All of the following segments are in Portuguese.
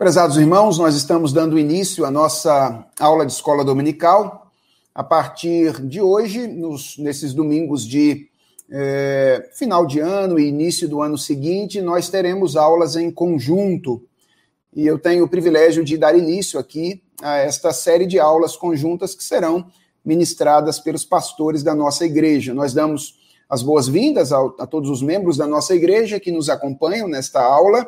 Prezados irmãos, nós estamos dando início à nossa aula de escola dominical. A partir de hoje, nos, nesses domingos de é, final de ano e início do ano seguinte, nós teremos aulas em conjunto. E eu tenho o privilégio de dar início aqui a esta série de aulas conjuntas que serão ministradas pelos pastores da nossa igreja. Nós damos as boas-vindas a, a todos os membros da nossa igreja que nos acompanham nesta aula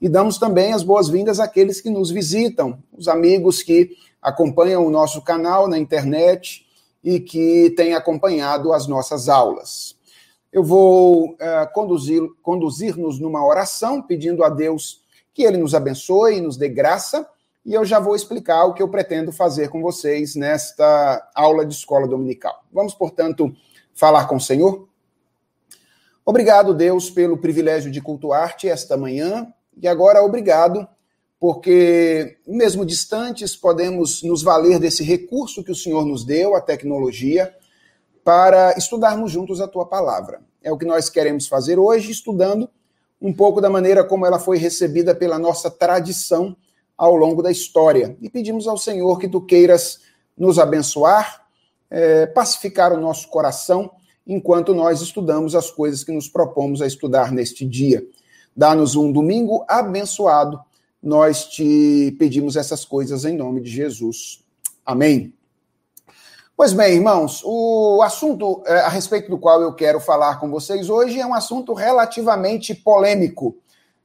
e damos também as boas-vindas àqueles que nos visitam, os amigos que acompanham o nosso canal na internet e que têm acompanhado as nossas aulas. Eu vou uh, conduzir, conduzir-nos numa oração, pedindo a Deus que Ele nos abençoe e nos dê graça, e eu já vou explicar o que eu pretendo fazer com vocês nesta aula de escola dominical. Vamos, portanto, falar com o Senhor? Obrigado, Deus, pelo privilégio de cultuar-te esta manhã e agora, obrigado, porque mesmo distantes, podemos nos valer desse recurso que o Senhor nos deu, a tecnologia, para estudarmos juntos a tua palavra. É o que nós queremos fazer hoje, estudando um pouco da maneira como ela foi recebida pela nossa tradição ao longo da história. E pedimos ao Senhor que tu queiras nos abençoar, é, pacificar o nosso coração, enquanto nós estudamos as coisas que nos propomos a estudar neste dia. Dá-nos um domingo abençoado. Nós te pedimos essas coisas em nome de Jesus. Amém. Pois bem, irmãos, o assunto é, a respeito do qual eu quero falar com vocês hoje é um assunto relativamente polêmico.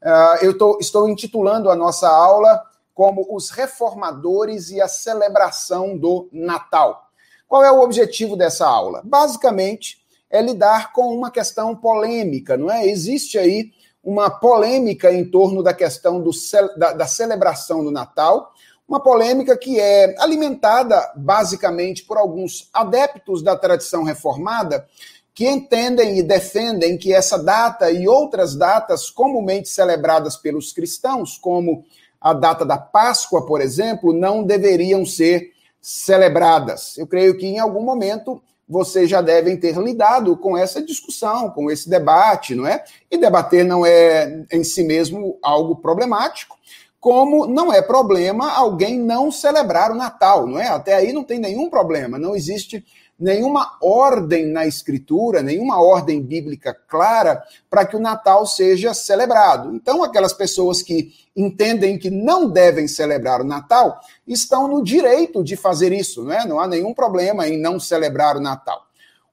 Uh, eu estou intitulando a nossa aula como Os Reformadores e a Celebração do Natal. Qual é o objetivo dessa aula? Basicamente, é lidar com uma questão polêmica, não é? Existe aí uma polêmica em torno da questão do, da, da celebração do Natal, uma polêmica que é alimentada basicamente por alguns adeptos da tradição reformada que entendem e defendem que essa data e outras datas comumente celebradas pelos cristãos, como a data da Páscoa, por exemplo, não deveriam ser celebradas. Eu creio que em algum momento vocês já devem ter lidado com essa discussão, com esse debate, não é? E debater não é em si mesmo algo problemático, como não é problema alguém não celebrar o Natal, não é? Até aí não tem nenhum problema, não existe nenhuma ordem na escritura, nenhuma ordem bíblica clara para que o Natal seja celebrado. Então, aquelas pessoas que entendem que não devem celebrar o Natal estão no direito de fazer isso, não é? Não há nenhum problema em não celebrar o Natal.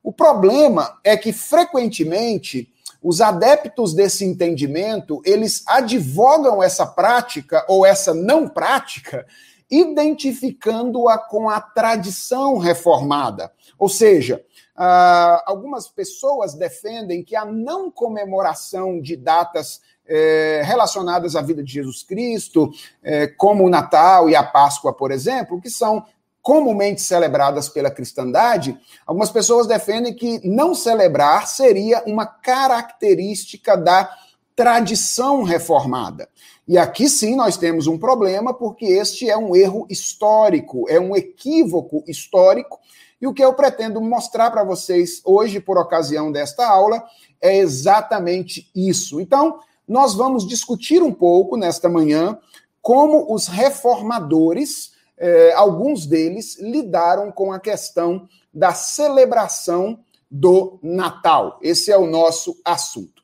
O problema é que frequentemente os adeptos desse entendimento, eles advogam essa prática ou essa não prática identificando-a com a tradição reformada. Ou seja, uh, algumas pessoas defendem que a não comemoração de datas eh, relacionadas à vida de Jesus Cristo, eh, como o Natal e a Páscoa, por exemplo, que são comumente celebradas pela cristandade, algumas pessoas defendem que não celebrar seria uma característica da tradição reformada. E aqui sim nós temos um problema, porque este é um erro histórico, é um equívoco histórico. E o que eu pretendo mostrar para vocês hoje, por ocasião desta aula, é exatamente isso. Então, nós vamos discutir um pouco nesta manhã como os reformadores, eh, alguns deles, lidaram com a questão da celebração do Natal. Esse é o nosso assunto.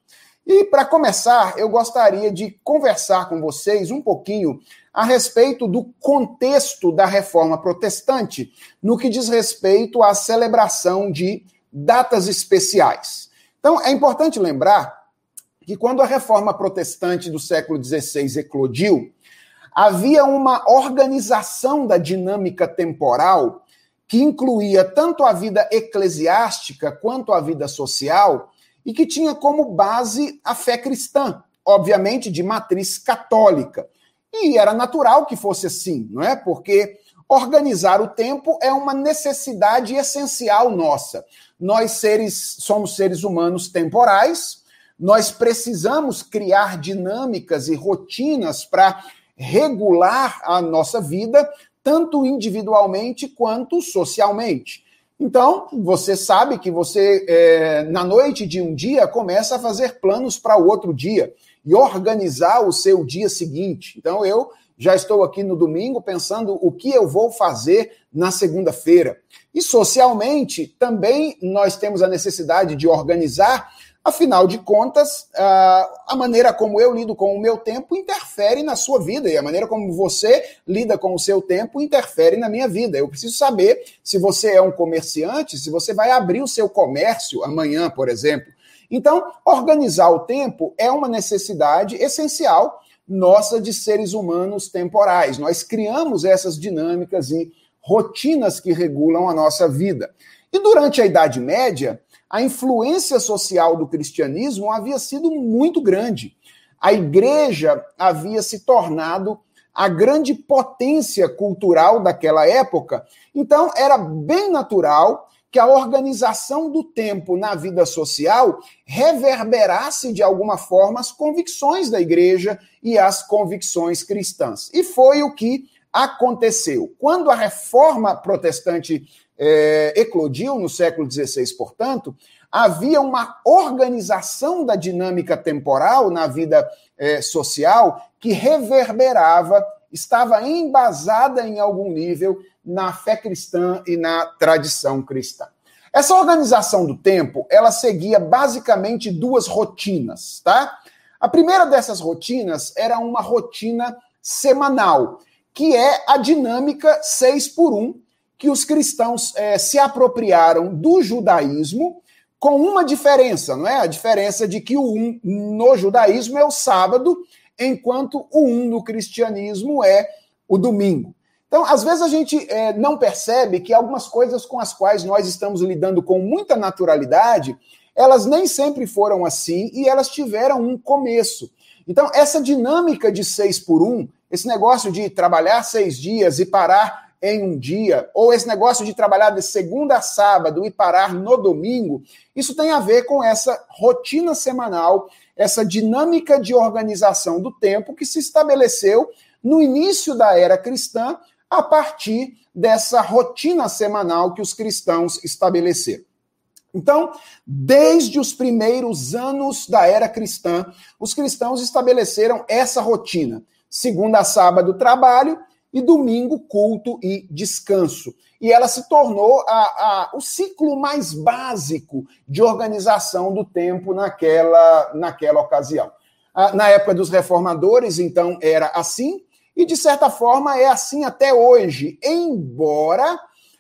E para começar, eu gostaria de conversar com vocês um pouquinho a respeito do contexto da reforma protestante no que diz respeito à celebração de datas especiais. Então, é importante lembrar que quando a reforma protestante do século XVI eclodiu, havia uma organização da dinâmica temporal que incluía tanto a vida eclesiástica quanto a vida social e que tinha como base a fé cristã, obviamente de matriz católica. E era natural que fosse assim, não é? Porque organizar o tempo é uma necessidade essencial nossa. Nós seres somos seres humanos temporais, nós precisamos criar dinâmicas e rotinas para regular a nossa vida, tanto individualmente quanto socialmente. Então, você sabe que você, é, na noite de um dia, começa a fazer planos para o outro dia. e organizar o seu dia seguinte. Então, eu já estou aqui no domingo pensando o que eu vou fazer na segunda-feira. E socialmente, também nós temos a necessidade de organizar Afinal de contas, a maneira como eu lido com o meu tempo interfere na sua vida, e a maneira como você lida com o seu tempo interfere na minha vida. Eu preciso saber se você é um comerciante, se você vai abrir o seu comércio amanhã, por exemplo. Então, organizar o tempo é uma necessidade essencial nossa de seres humanos temporais. Nós criamos essas dinâmicas e rotinas que regulam a nossa vida. E durante a Idade Média, a influência social do cristianismo havia sido muito grande. A igreja havia se tornado a grande potência cultural daquela época. Então, era bem natural que a organização do tempo na vida social reverberasse de alguma forma as convicções da igreja e as convicções cristãs. E foi o que aconteceu. Quando a reforma protestante é, eclodiu no século XVI, portanto, havia uma organização da dinâmica temporal na vida é, social que reverberava, estava embasada em algum nível na fé cristã e na tradição cristã. Essa organização do tempo, ela seguia basicamente duas rotinas, tá? A primeira dessas rotinas era uma rotina semanal, que é a dinâmica 6 por 1, que os cristãos é, se apropriaram do judaísmo, com uma diferença, não é? A diferença de que o um no judaísmo é o sábado, enquanto o um no cristianismo é o domingo. Então, às vezes a gente é, não percebe que algumas coisas com as quais nós estamos lidando com muita naturalidade, elas nem sempre foram assim e elas tiveram um começo. Então, essa dinâmica de seis por um, esse negócio de trabalhar seis dias e parar em um dia, ou esse negócio de trabalhar de segunda a sábado e parar no domingo, isso tem a ver com essa rotina semanal, essa dinâmica de organização do tempo que se estabeleceu no início da era cristã, a partir dessa rotina semanal que os cristãos estabeleceram. Então, desde os primeiros anos da era cristã, os cristãos estabeleceram essa rotina. Segunda a sábado, trabalho, e domingo, culto e descanso. E ela se tornou a, a, o ciclo mais básico de organização do tempo naquela, naquela ocasião. Na época dos reformadores, então, era assim, e de certa forma é assim até hoje, embora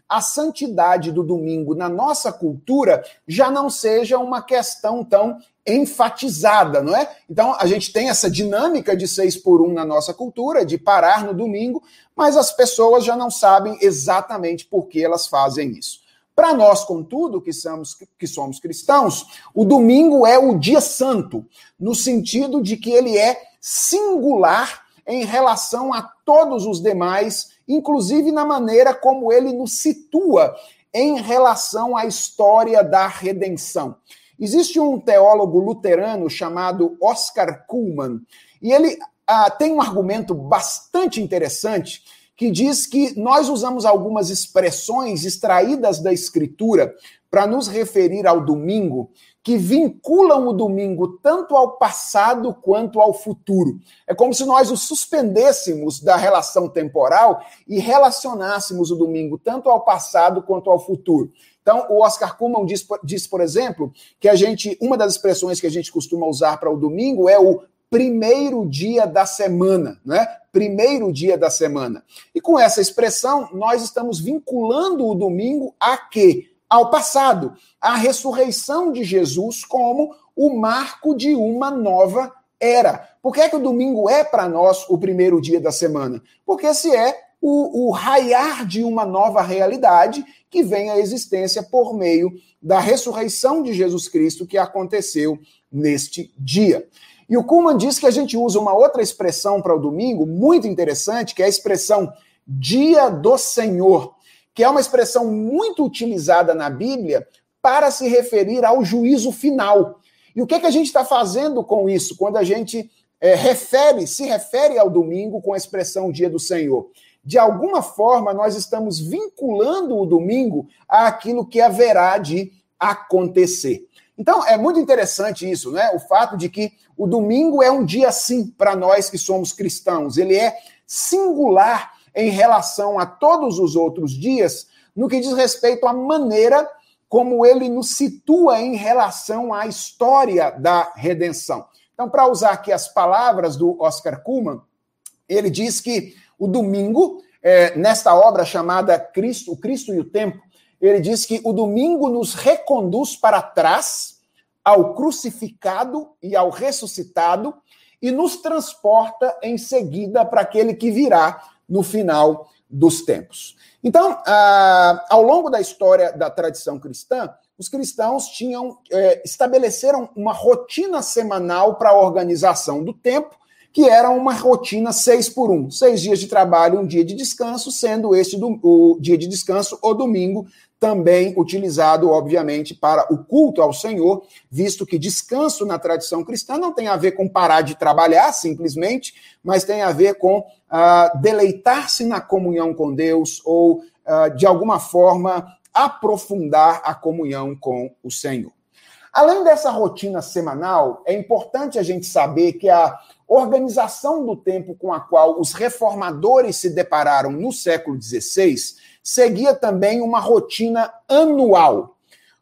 a santidade do domingo na nossa cultura já não seja uma questão tão enfatizada, não é? Então a gente tem essa dinâmica de seis por um na nossa cultura, de parar no domingo, mas as pessoas já não sabem exatamente por que elas fazem isso. Para nós, contudo, que somos, que somos cristãos, o domingo é o dia santo, no sentido de que ele é singular em relação a todos os demais, inclusive na maneira como ele nos situa em relação à história da redenção. Existe um teólogo luterano chamado Oscar Kuhlmann, e ele ah, tem um argumento bastante interessante que diz que nós usamos algumas expressões extraídas da Escritura para nos referir ao domingo, que vinculam o domingo tanto ao passado quanto ao futuro. É como se nós o suspendêssemos da relação temporal e relacionássemos o domingo tanto ao passado quanto ao futuro. Então, o Oscar Kuhlman diz, diz, por exemplo, que a gente, uma das expressões que a gente costuma usar para o domingo é o primeiro dia da semana, né? Primeiro dia da semana. E com essa expressão, nós estamos vinculando o domingo a quê? Ao passado, à ressurreição de Jesus como o marco de uma nova era. Por que, é que o domingo é para nós o primeiro dia da semana? Porque se é o, o raiar de uma nova realidade que vem à existência por meio da ressurreição de Jesus Cristo que aconteceu neste dia. E o Kuhlman diz que a gente usa uma outra expressão para o domingo, muito interessante, que é a expressão dia do Senhor, que é uma expressão muito utilizada na Bíblia para se referir ao juízo final. E o que, é que a gente está fazendo com isso, quando a gente é, refere, se refere ao domingo com a expressão dia do Senhor? De alguma forma, nós estamos vinculando o domingo àquilo que haverá de acontecer. Então, é muito interessante isso, né? O fato de que o domingo é um dia, sim, para nós que somos cristãos. Ele é singular em relação a todos os outros dias, no que diz respeito à maneira como ele nos situa em relação à história da redenção. Então, para usar aqui as palavras do Oscar Kuhlmann, ele diz que o domingo, é, nesta obra chamada Cristo, o Cristo e o Tempo, ele diz que o domingo nos reconduz para trás ao crucificado e ao ressuscitado e nos transporta em seguida para aquele que virá no final dos tempos. Então, ah, ao longo da história da tradição cristã, os cristãos tinham é, estabeleceram uma rotina semanal para a organização do tempo, que era uma rotina seis por um, seis dias de trabalho, um dia de descanso, sendo este do, o dia de descanso o domingo também utilizado, obviamente, para o culto ao Senhor, visto que descanso na tradição cristã não tem a ver com parar de trabalhar simplesmente, mas tem a ver com uh, deleitar-se na comunhão com Deus ou, uh, de alguma forma, aprofundar a comunhão com o Senhor. Além dessa rotina semanal, é importante a gente saber que a organização do tempo com a qual os reformadores se depararam no século XVI seguia também uma rotina anual.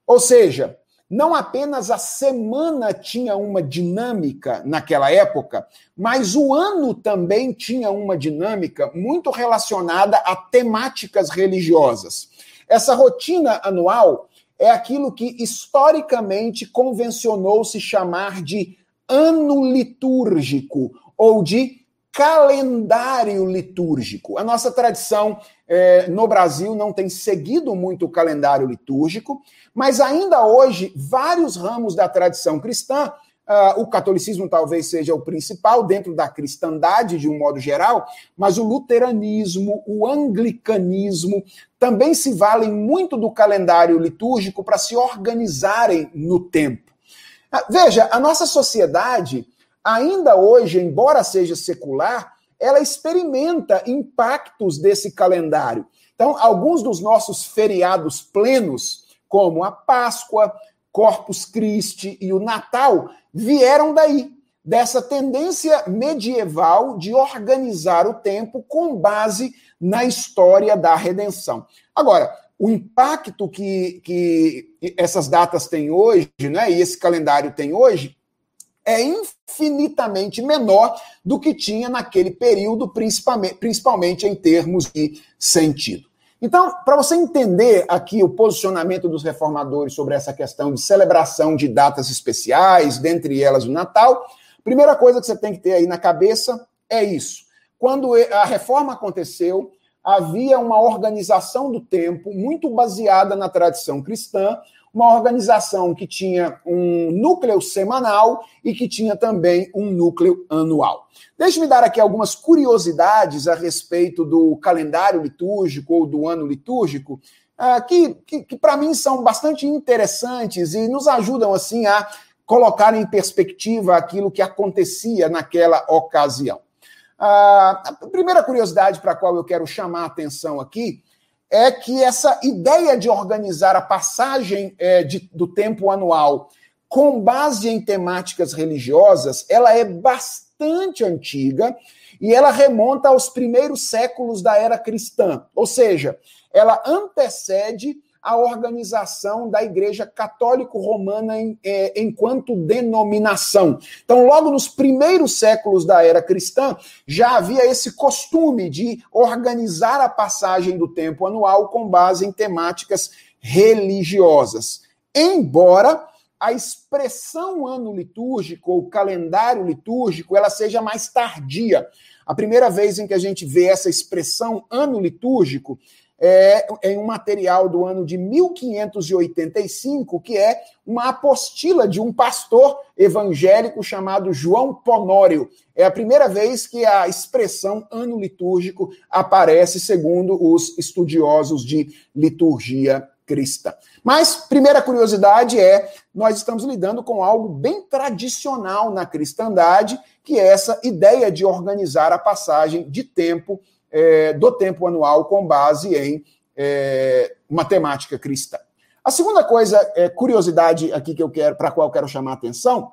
Ou seja, não apenas a semana tinha uma dinâmica naquela época, mas o ano também tinha uma dinâmica muito relacionada a temáticas religiosas. Essa rotina anual é aquilo que historicamente convencionou se chamar de ano litúrgico ou de calendário litúrgico. A nossa tradição é, no Brasil não tem seguido muito o calendário litúrgico, mas ainda hoje, vários ramos da tradição cristã, uh, o catolicismo talvez seja o principal dentro da cristandade de um modo geral, mas o luteranismo, o anglicanismo também se valem muito do calendário litúrgico para se organizarem no tempo. Uh, veja, a nossa sociedade ainda hoje, embora seja secular, ela experimenta impactos desse calendário. Então, alguns dos nossos feriados plenos, como a Páscoa, Corpus Christi e o Natal, vieram daí, dessa tendência medieval de organizar o tempo com base na história da redenção. Agora, o impacto que, que essas datas têm hoje, né, e esse calendário tem hoje, é infinitamente menor do que tinha naquele período, principalmente, principalmente em termos de sentido. Então, para você entender aqui o posicionamento dos reformadores sobre essa questão de celebração de datas especiais, dentre elas o Natal, primeira coisa que você tem que ter aí na cabeça é isso. Quando a reforma aconteceu, havia uma organização do tempo muito baseada na tradição cristã, uma organização que tinha um núcleo semanal e que tinha também um núcleo anual. Deixe-me dar aqui algumas curiosidades a respeito do calendário litúrgico ou do ano litúrgico, uh, que, que, que para mim são bastante interessantes e nos ajudam assim a colocar em perspectiva aquilo que acontecia naquela ocasião. Uh, a primeira curiosidade para a qual eu quero chamar a atenção aqui é que essa ideia de organizar a passagem é, de, do tempo anual com base em temáticas religiosas, ela é bastante antiga e ela remonta aos primeiros séculos da era cristã, ou seja, ela antecede a organização da Igreja Católico-Romana em, é, enquanto denominação. Então, logo nos primeiros séculos da era cristã, já havia esse costume de organizar a passagem do tempo anual com base em temáticas religiosas. Embora a expressão ano litúrgico ou calendário litúrgico ela seja mais tardia. A primeira vez em que a gente vê essa expressão ano litúrgico é, em um material do ano de 1585, que é uma apostila de um pastor evangélico chamado João Ponório. É a primeira vez que a expressão ano litúrgico aparece, segundo os estudiosos de liturgia cristã. Mas, primeira curiosidade é: nós estamos lidando com algo bem tradicional na cristandade, que é essa ideia de organizar a passagem de tempo é, do tempo anual com base em é, matemática cristã. A segunda coisa, é, curiosidade aqui que eu quero, para qual eu quero chamar a atenção,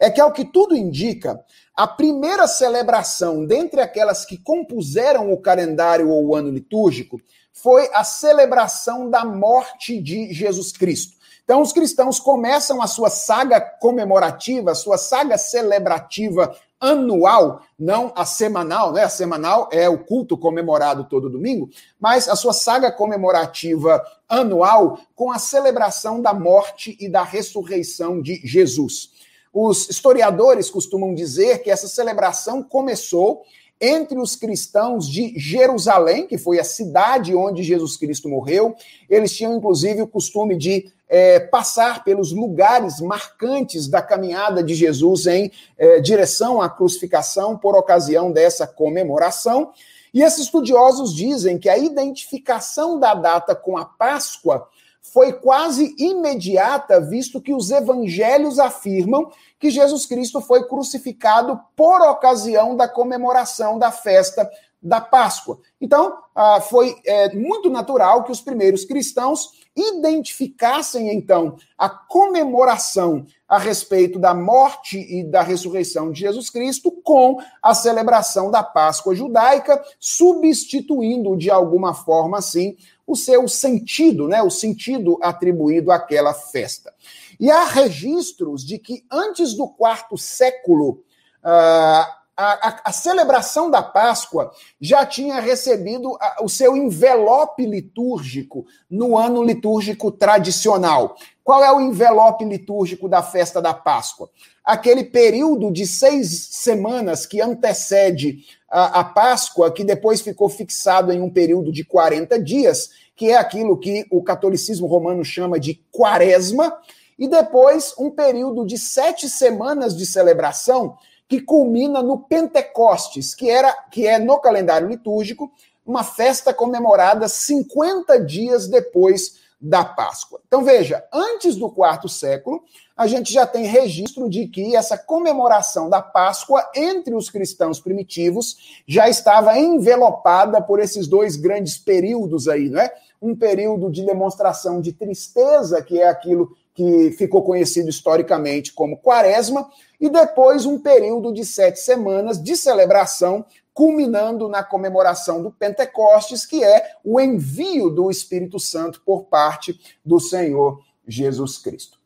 é que, ao que tudo indica, a primeira celebração dentre aquelas que compuseram o calendário ou o ano litúrgico foi a celebração da morte de Jesus Cristo. Então, os cristãos começam a sua saga comemorativa, a sua saga celebrativa anual, não a semanal, né? A semanal é o culto comemorado todo domingo, mas a sua saga comemorativa anual com a celebração da morte e da ressurreição de Jesus. Os historiadores costumam dizer que essa celebração começou entre os cristãos de Jerusalém, que foi a cidade onde Jesus Cristo morreu. Eles tinham, inclusive, o costume de é, passar pelos lugares marcantes da caminhada de Jesus em é, direção à crucificação por ocasião dessa comemoração. E esses estudiosos dizem que a identificação da data com a Páscoa foi quase imediata, visto que os evangelhos afirmam que Jesus Cristo foi crucificado por ocasião da comemoração da festa da Páscoa. Então, ah, foi é, muito natural que os primeiros cristãos identificassem, então, a comemoração a respeito da morte e da ressurreição de Jesus Cristo com a celebração da Páscoa judaica, substituindo de alguma forma, assim, o seu sentido, né, o sentido atribuído àquela festa. E há registros de que antes do quarto século, uh, a, a, a, celebração da Páscoa já tinha recebido a, o seu envelope litúrgico no ano litúrgico tradicional. Qual é o envelope litúrgico da festa da Páscoa? Aquele período de seis semanas que antecede a, Páscoa, que depois ficou fixado em um período de 40 dias, que é aquilo que o catolicismo romano chama de quaresma, e depois um período de sete semanas de celebração que culmina no Pentecostes, que, era, que é no calendário litúrgico uma festa comemorada 50 dias depois da Páscoa. Então veja, antes do quarto século, a gente já tem registro de que essa comemoração da Páscoa entre os cristãos primitivos já estava envelopada por esses dois grandes períodos aí, não é? Um período de demonstração de tristeza, que é aquilo que ficou conhecido historicamente como Quaresma, e depois um período de sete semanas de celebração, culminando na comemoração do Pentecostes, que é o envio do Espírito Santo por parte do Senhor Jesus Cristo.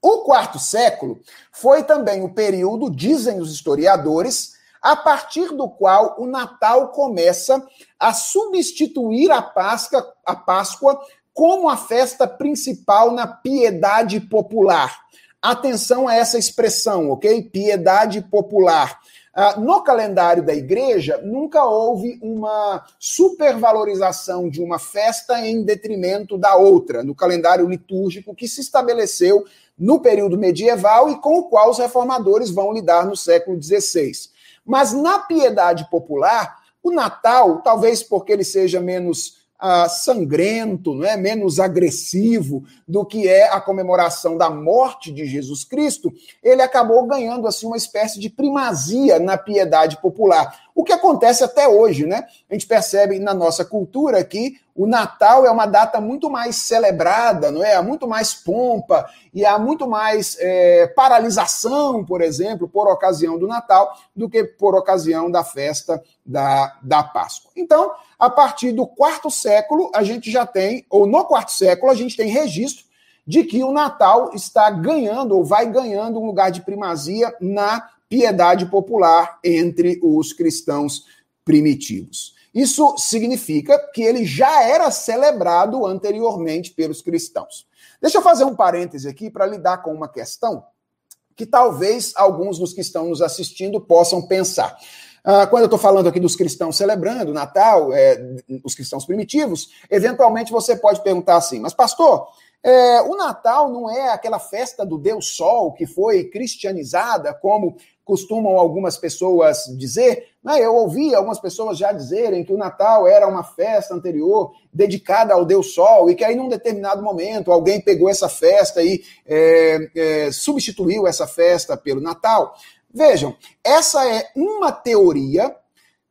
O quarto século foi também o período, dizem os historiadores, a partir do qual o Natal começa a substituir a Páscoa, a Páscoa como a festa principal na piedade popular. Atenção a essa expressão, ok? Piedade popular. Uh, no calendário da igreja, nunca houve uma supervalorização de uma festa em detrimento da outra, no calendário litúrgico que se estabeleceu no período medieval e com o qual os reformadores vão lidar no século XVI. Mas na piedade popular, o Natal, talvez porque ele seja menos uh, sangrento, não é? menos agressivo do que é a comemoração da morte de Jesus Cristo, ele acabou ganhando assim uma espécie de primazia na piedade popular. O que acontece até hoje, né? A gente percebe na nossa cultura que o Natal é uma data muito mais celebrada, não é? Há muito mais pompa e há muito mais é, paralisação, por exemplo, por ocasião do Natal, do que por ocasião da festa da, da Páscoa. Então, a partir do quarto século, a gente já tem, ou no quarto século, a gente tem registro de que o Natal está ganhando, ou vai ganhando, um lugar de primazia na piedade popular entre os cristãos primitivos. Isso significa que ele já era celebrado anteriormente pelos cristãos. Deixa eu fazer um parêntese aqui para lidar com uma questão que talvez alguns dos que estão nos assistindo possam pensar. Uh, quando eu estou falando aqui dos cristãos celebrando Natal, é, os cristãos primitivos, eventualmente você pode perguntar assim, mas pastor, é, o Natal não é aquela festa do Deus Sol que foi cristianizada, como costumam algumas pessoas dizer. Né? Eu ouvi algumas pessoas já dizerem que o Natal era uma festa anterior dedicada ao Deus Sol e que aí, num determinado momento, alguém pegou essa festa e é, é, substituiu essa festa pelo Natal. Vejam, essa é uma teoria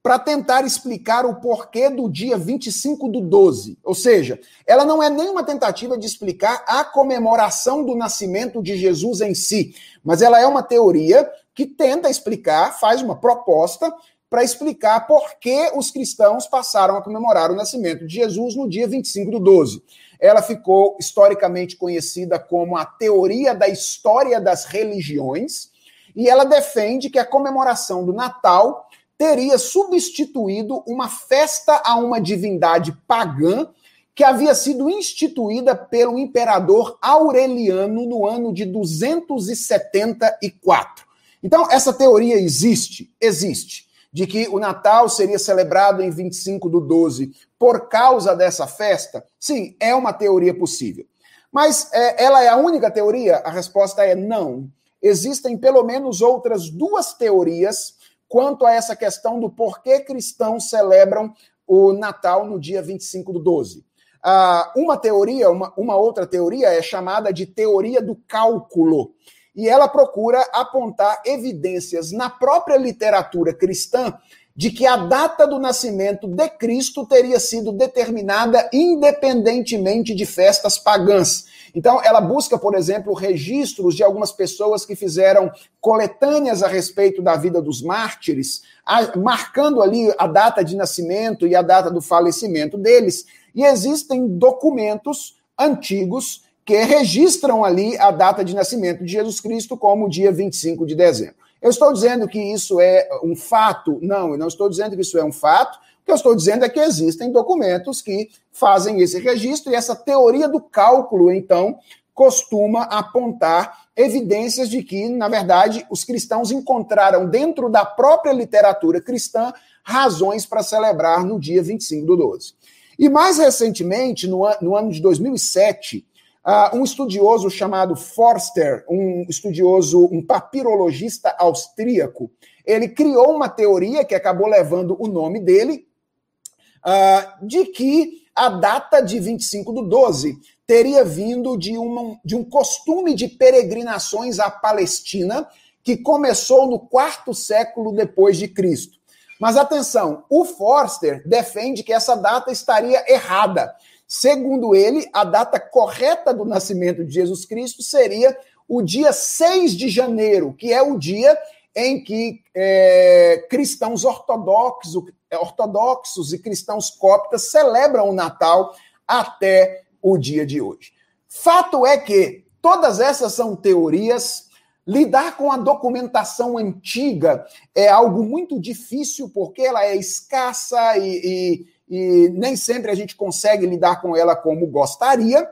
para tentar explicar o porquê do dia 25 do 12. Ou seja, ela não é nenhuma tentativa de explicar a comemoração do nascimento de Jesus em si, mas ela é uma teoria que tenta explicar, faz uma proposta para explicar por que os cristãos passaram a comemorar o nascimento de Jesus no dia 25 do 12. Ela ficou historicamente conhecida como a teoria da história das religiões, e ela defende que a comemoração do Natal teria substituído uma festa a uma divindade pagã que havia sido instituída pelo imperador Aureliano no ano de 274. Então, essa teoria existe? Existe. De que o Natal seria celebrado em 25 do 12 por causa dessa festa? Sim, é uma teoria possível. Mas é, ela é a única teoria? A resposta é não. Existem pelo menos outras duas teorias quanto a essa questão do porquê cristãos celebram o Natal no dia 25 do 12. Ah, uma teoria, uma, uma outra teoria é chamada de teoria do cálculo. E ela procura apontar evidências na própria literatura cristã de que a data do nascimento de Cristo teria sido determinada independentemente de festas pagãs. Então, ela busca, por exemplo, registros de algumas pessoas que fizeram coletâneas a respeito da vida dos mártires, marcando ali a data de nascimento e a data do falecimento deles. E existem documentos antigos que registram ali a data de nascimento de Jesus Cristo como dia 25 de dezembro. Eu estou dizendo que isso é um fato? Não, eu não estou dizendo que isso é um fato. O que eu estou dizendo é que existem documentos que fazem esse registro e essa teoria do cálculo, então, costuma apontar evidências de que, na verdade, os cristãos encontraram dentro da própria literatura cristã razões para celebrar no dia 25 do 12. E mais recentemente, no, no ano de 2007, Uh, um estudioso chamado Forster, um estudioso, um papirologista austríaco, ele criou uma teoria que acabou levando o nome dele, uh, de que a data de 25 do 12 teria vindo de, uma, de um costume de peregrinações à Palestina que começou no quarto século depois de Cristo. Mas atenção, o Forster defende que essa data estaria errada Segundo ele, a data correta do nascimento de Jesus Cristo seria o dia 6 de janeiro, que é o dia em que é, cristãos ortodoxos, ortodoxos e cristãos cóptas celebram o Natal até o dia de hoje. Fato é que todas essas são teorias. Lidar com a documentação antiga é algo muito difícil, porque ela é escassa e, e e nem sempre a gente consegue lidar com ela como gostaria.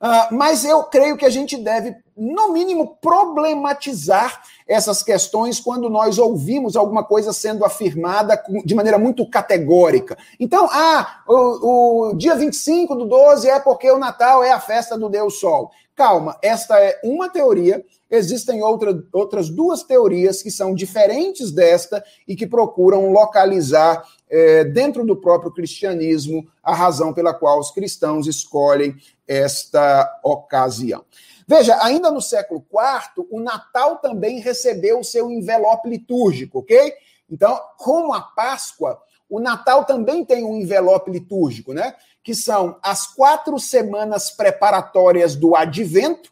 Uh, mas eu creio que a gente deve, no mínimo, problematizar essas questões quando nós ouvimos alguma coisa sendo afirmada de maneira muito categórica. Então, ah, o, o dia 25 do 12 é porque o Natal é a festa do Deus Sol. Calma, esta é uma teoria, existem outra, outras duas teorias que são diferentes desta e que procuram localizar é, dentro do próprio cristianismo a razão pela qual os cristãos escolhem esta ocasião. Veja, ainda no século IV, o Natal também recebeu o seu envelope litúrgico, ok? Então, como a Páscoa, o Natal também tem um envelope litúrgico, né? Que são as quatro semanas preparatórias do advento.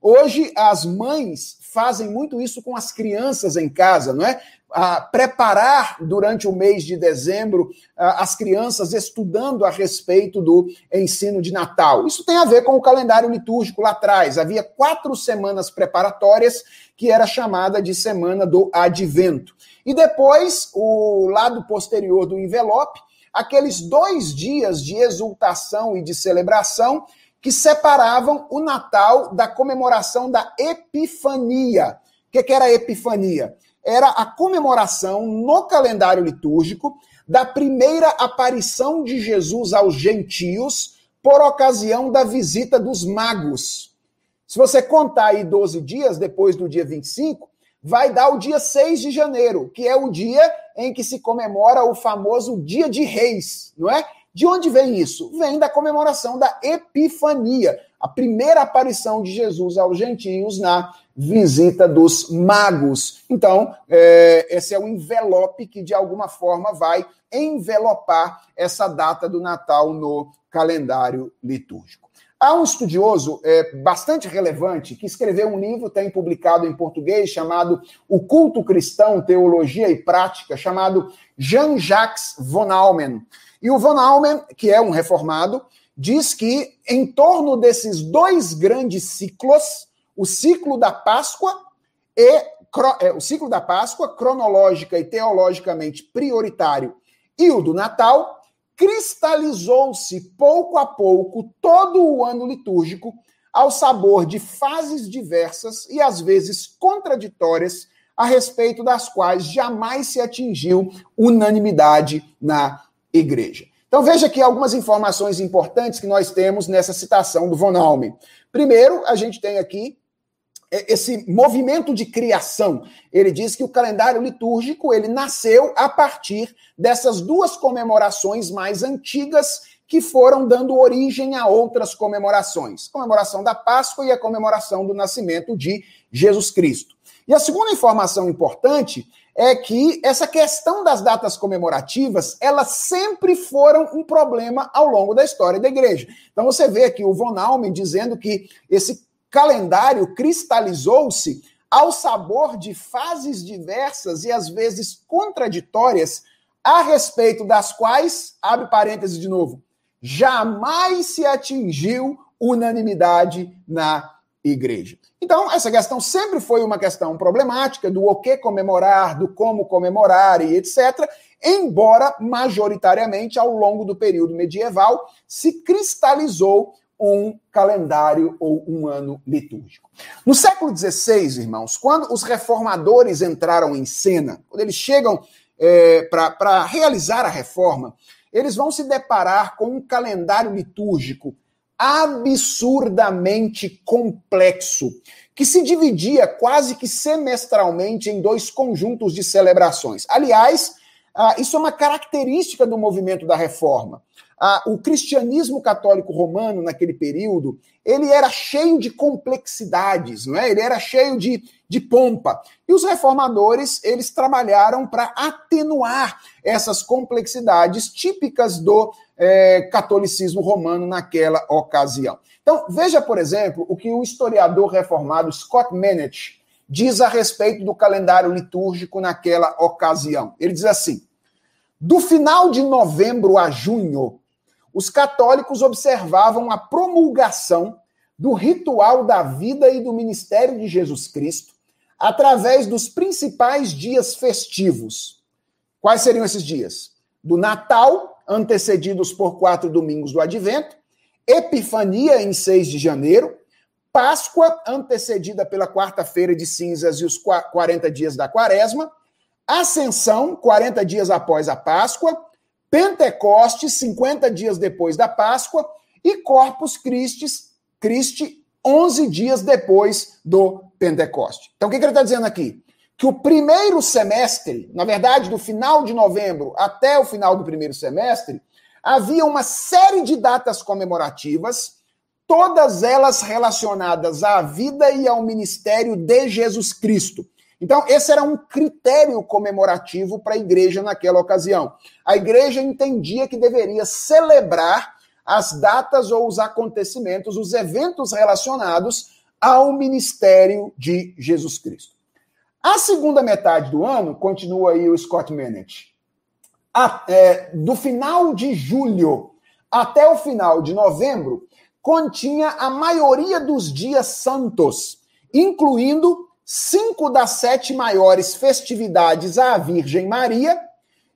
Hoje, as mães fazem muito isso com as crianças em casa, não é? a preparar durante o mês de dezembro as crianças estudando a respeito do ensino de Natal. Isso tem a ver com o calendário litúrgico lá atrás. Havia quatro semanas preparatórias que era chamada de semana do advento. E depois, o lado posterior do envelope, aqueles dois dias de exultação e de celebração que separavam o Natal da comemoração da Epifania. O que, que era a Epifania? era a comemoração no calendário litúrgico da primeira aparição de Jesus aos gentios por ocasião da visita dos magos. Se você contar aí 12 dias depois do dia 25, vai dar o dia 6 de janeiro, que é o dia em que se comemora o famoso Dia de Reis, não é? De onde vem isso? Vem da comemoração da Epifania. a primeira aparição de Jesus aos gentios na visita dos magos. Então, é, esse é o envelope que, de alguma forma, vai envelopar essa data do Natal no calendário litúrgico. Há um estudioso é, bastante relevante que escreveu um livro, tem publicado em português, chamado O Culto Cristão, Teologia e Prática, chamado Jean-Jacques von Almen. E o von Almen, que é um reformado, diz que em torno desses dois grandes ciclos, o ciclo da Páscoa e é, o ciclo da Páscoa, cronológica e teologicamente prioritário, e o do Natal, cristalizou-se pouco a pouco todo o ano litúrgico ao sabor de fases diversas e às vezes contraditórias a respeito das quais jamais se atingiu unanimidade na igreja. Então veja aqui algumas informações importantes que nós temos nessa citação do Von Alme. Primeiro, a gente tem aqui é, esse movimento de criação. Ele diz que o calendário litúrgico ele nasceu a partir dessas duas comemorações mais antigas que foram dando origem a outras comemorações, comemoração da Páscoa e a comemoração do nascimento de Jesus Cristo. E a segunda informação importante é que essa questão das datas comemorativas, elas sempre foram um problema ao longo da história da igreja. Então você vê aqui o Von Almen dizendo que esse calendário cristalizou-se ao sabor de fases diversas e às vezes contraditórias, a respeito das quais, abre parênteses de novo, jamais se atingiu unanimidade na igreja. Então, essa questão sempre foi uma questão problemática do o que comemorar, do como comemorar e etc., embora majoritariamente ao longo do período medieval se cristalizou um calendário ou um ano litúrgico. No século XVI, irmãos, quando os reformadores entraram em cena, quando eles chegam é, para realizar a reforma, eles vão se deparar com um calendário litúrgico absurdamente complexo, que se dividia quase que semestralmente em dois conjuntos de celebrações. Aliás, ah, isso é uma característica do movimento da reforma o cristianismo católico romano naquele período, ele era cheio de complexidades, não é? Ele era cheio de, de pompa. E os reformadores, eles trabalharam para atenuar essas complexidades típicas do é, catolicismo romano naquela ocasião. Então, veja, por exemplo, o que o historiador reformado Scott Mennett diz a respeito do calendário litúrgico naquela ocasião. Ele diz assim: do final de novembro a junho, os católicos observavam a promulgação do ritual da vida e do ministério de Jesus Cristo através dos principais dias festivos. Quais seriam esses dias? Do Natal, antecedidos por quatro domingos do Advento, Epifania, em 6 de janeiro, Páscoa, antecedida pela quarta-feira de cinzas e os 40 dias da quaresma, Ascensão, 40 dias após a Páscoa, Pentecostes, 50 dias depois da Páscoa, e Corpus Christi, Christi 11 dias depois do Pentecoste. Então, o que, que ele está dizendo aqui? Que o primeiro semestre, na verdade, do final de novembro até o final do primeiro semestre, havia uma série de datas comemorativas, todas elas relacionadas à vida e ao ministério de Jesus Cristo. Então, esse era um critério comemorativo para a igreja naquela ocasião. A igreja entendia que deveria celebrar as datas ou os acontecimentos, os eventos relacionados ao ministério de Jesus Cristo. A segunda metade do ano, continua aí o Scott Mennett, a, é, do final de julho até o final de novembro, continha a maioria dos dias santos, incluindo cinco das sete maiores festividades à Virgem Maria,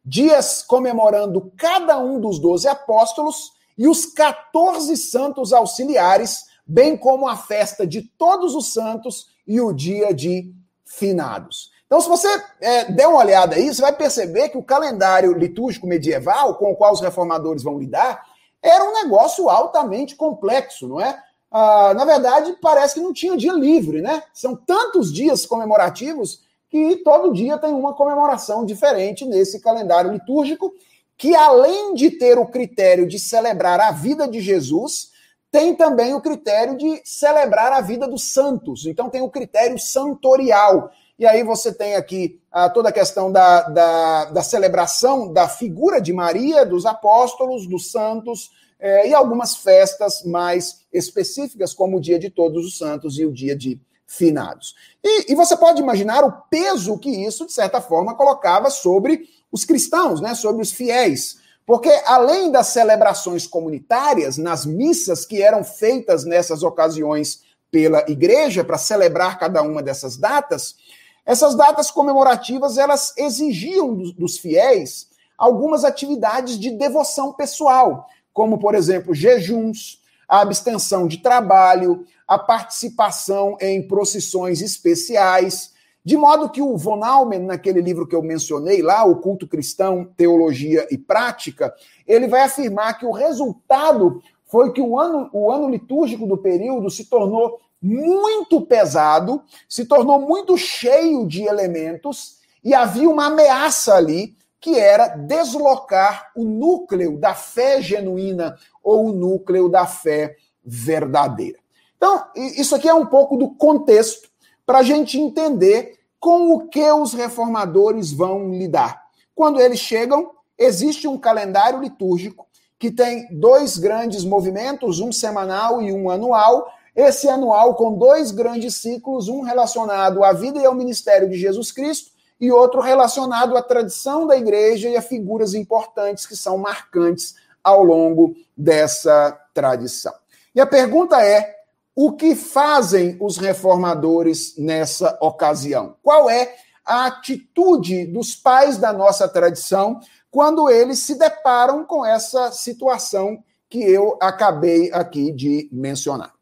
dias comemorando cada um dos doze apóstolos e os 14 santos auxiliares, bem como a festa de todos os santos e o dia de finados. Então, se você é, der uma olhada aí, você vai perceber que o calendário litúrgico medieval, com o qual os reformadores vão lidar, era um negócio altamente complexo, não é? Ah, na verdade, parece que não tinha dia livre, né? São tantos dias comemorativos que todo dia tem uma comemoração diferente nesse calendário litúrgico, que além de ter o critério de celebrar a vida de Jesus, tem também o critério de celebrar a vida dos santos. Então tem o critério santorial. E aí você tem aqui ah, toda a questão da, da, da, celebração da figura de Maria, dos apóstolos, dos santos, eh, e algumas festas mais específicas, como o dia de Todos os Santos e o dia de finados. E, e, você pode imaginar o peso que isso, de certa forma, colocava sobre os cristãos, né, sobre os fiéis. Porque além das celebrações comunitárias, nas missas que eram feitas nessas ocasiões pela igreja para celebrar cada uma dessas datas, essas datas comemorativas elas exigiam dos, dos fiéis algumas atividades de devoção pessoal, como por exemplo jejuns, a abstenção de trabalho, a participação em procissões especiais, de modo que o Von Almen, naquele livro que eu mencionei lá, O Culto Cristão, Teologia e Prática, ele vai afirmar que o resultado foi que o ano, o ano litúrgico do período se tornou muito pesado, se tornou muito cheio de elementos e havia uma ameaça ali que era deslocar o núcleo da fé genuína ou o núcleo da fé verdadeira. Então, isso aqui é um pouco do contexto para a gente entender com o que os reformadores vão lidar. Quando eles chegam, existe um calendário litúrgico que tem dois grandes movimentos, um semanal e um anual. Esse anual com dois grandes ciclos, um relacionado à vida e ao ministério de Jesus Cristo e outro relacionado à tradição da igreja e a figuras importantes que são marcantes ao longo dessa tradição. E a pergunta é: o que fazem os reformadores nessa ocasião? Qual é a atitude dos pais da nossa tradição quando eles se deparam com essa situação que eu acabei aqui de mencionar?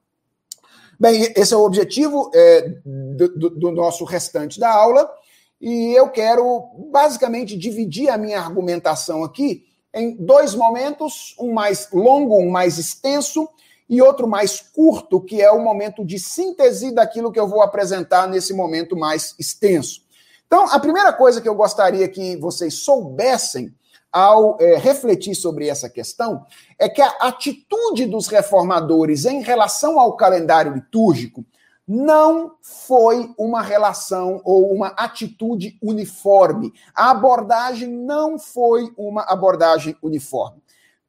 Bem, esse é o objetivo é, do, do nosso restante da aula. E eu quero basicamente dividir a minha argumentação aqui em dois momentos, um mais longo, um mais extenso, e outro mais curto, que é o momento de síntese daquilo que eu vou apresentar nesse momento mais extenso. Então, a primeira coisa que eu gostaria que vocês soubessem ao é, refletir sobre essa questão é que a atitude dos reformadores em relação ao calendário litúrgico não foi uma relação ou uma atitude uniforme. A abordagem não foi uma abordagem uniforme.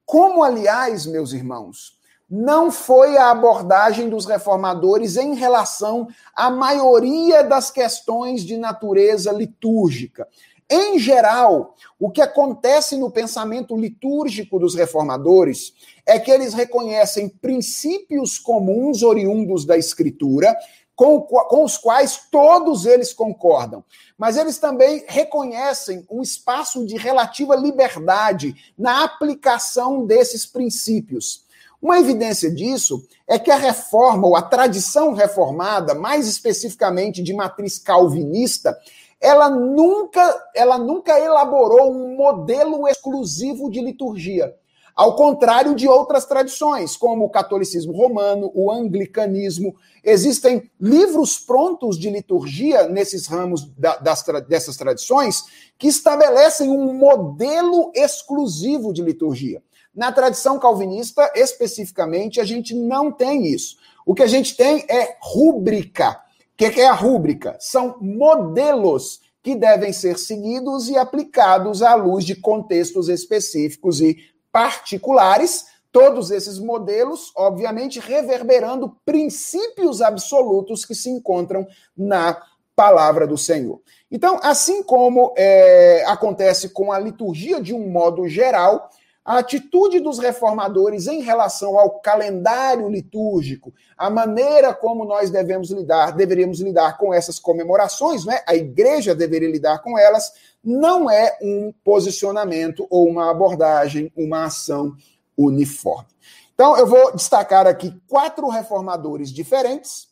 Como, aliás, meus irmãos, não foi a abordagem dos reformadores em relação à maioria das questões de natureza litúrgica. Em geral, o que acontece no pensamento litúrgico dos reformadores é que eles reconhecem princípios comuns oriundos da Escritura, com, com, os quais todos eles concordam. Mas eles também reconhecem um espaço de relativa liberdade na aplicação desses princípios. Uma evidência disso é que a reforma, ou a tradição reformada, mais especificamente de matriz calvinista, ela nunca, ela nunca elaborou um modelo exclusivo de liturgia. Ao contrário de outras tradições, como o catolicismo romano, o anglicanismo, existem livros prontos de liturgia nesses ramos da, das, dessas tradições que estabelecem um modelo exclusivo de liturgia. Na tradição calvinista, especificamente, a gente não tem isso. O que a gente tem é rúbrica. O que é a rúbrica? São modelos que devem ser seguidos e aplicados à luz de contextos específicos e particulares, todos esses modelos, obviamente, reverberando princípios absolutos que se encontram na palavra do Senhor. Então, assim como é, acontece com a liturgia de um modo geral, a atitude dos reformadores em relação ao calendário litúrgico, a maneira como nós devemos lidar, deveríamos lidar com essas comemorações, né? a igreja deveria lidar com elas, não é um posicionamento ou uma abordagem, uma ação uniforme. Então, eu vou destacar aqui quatro reformadores diferentes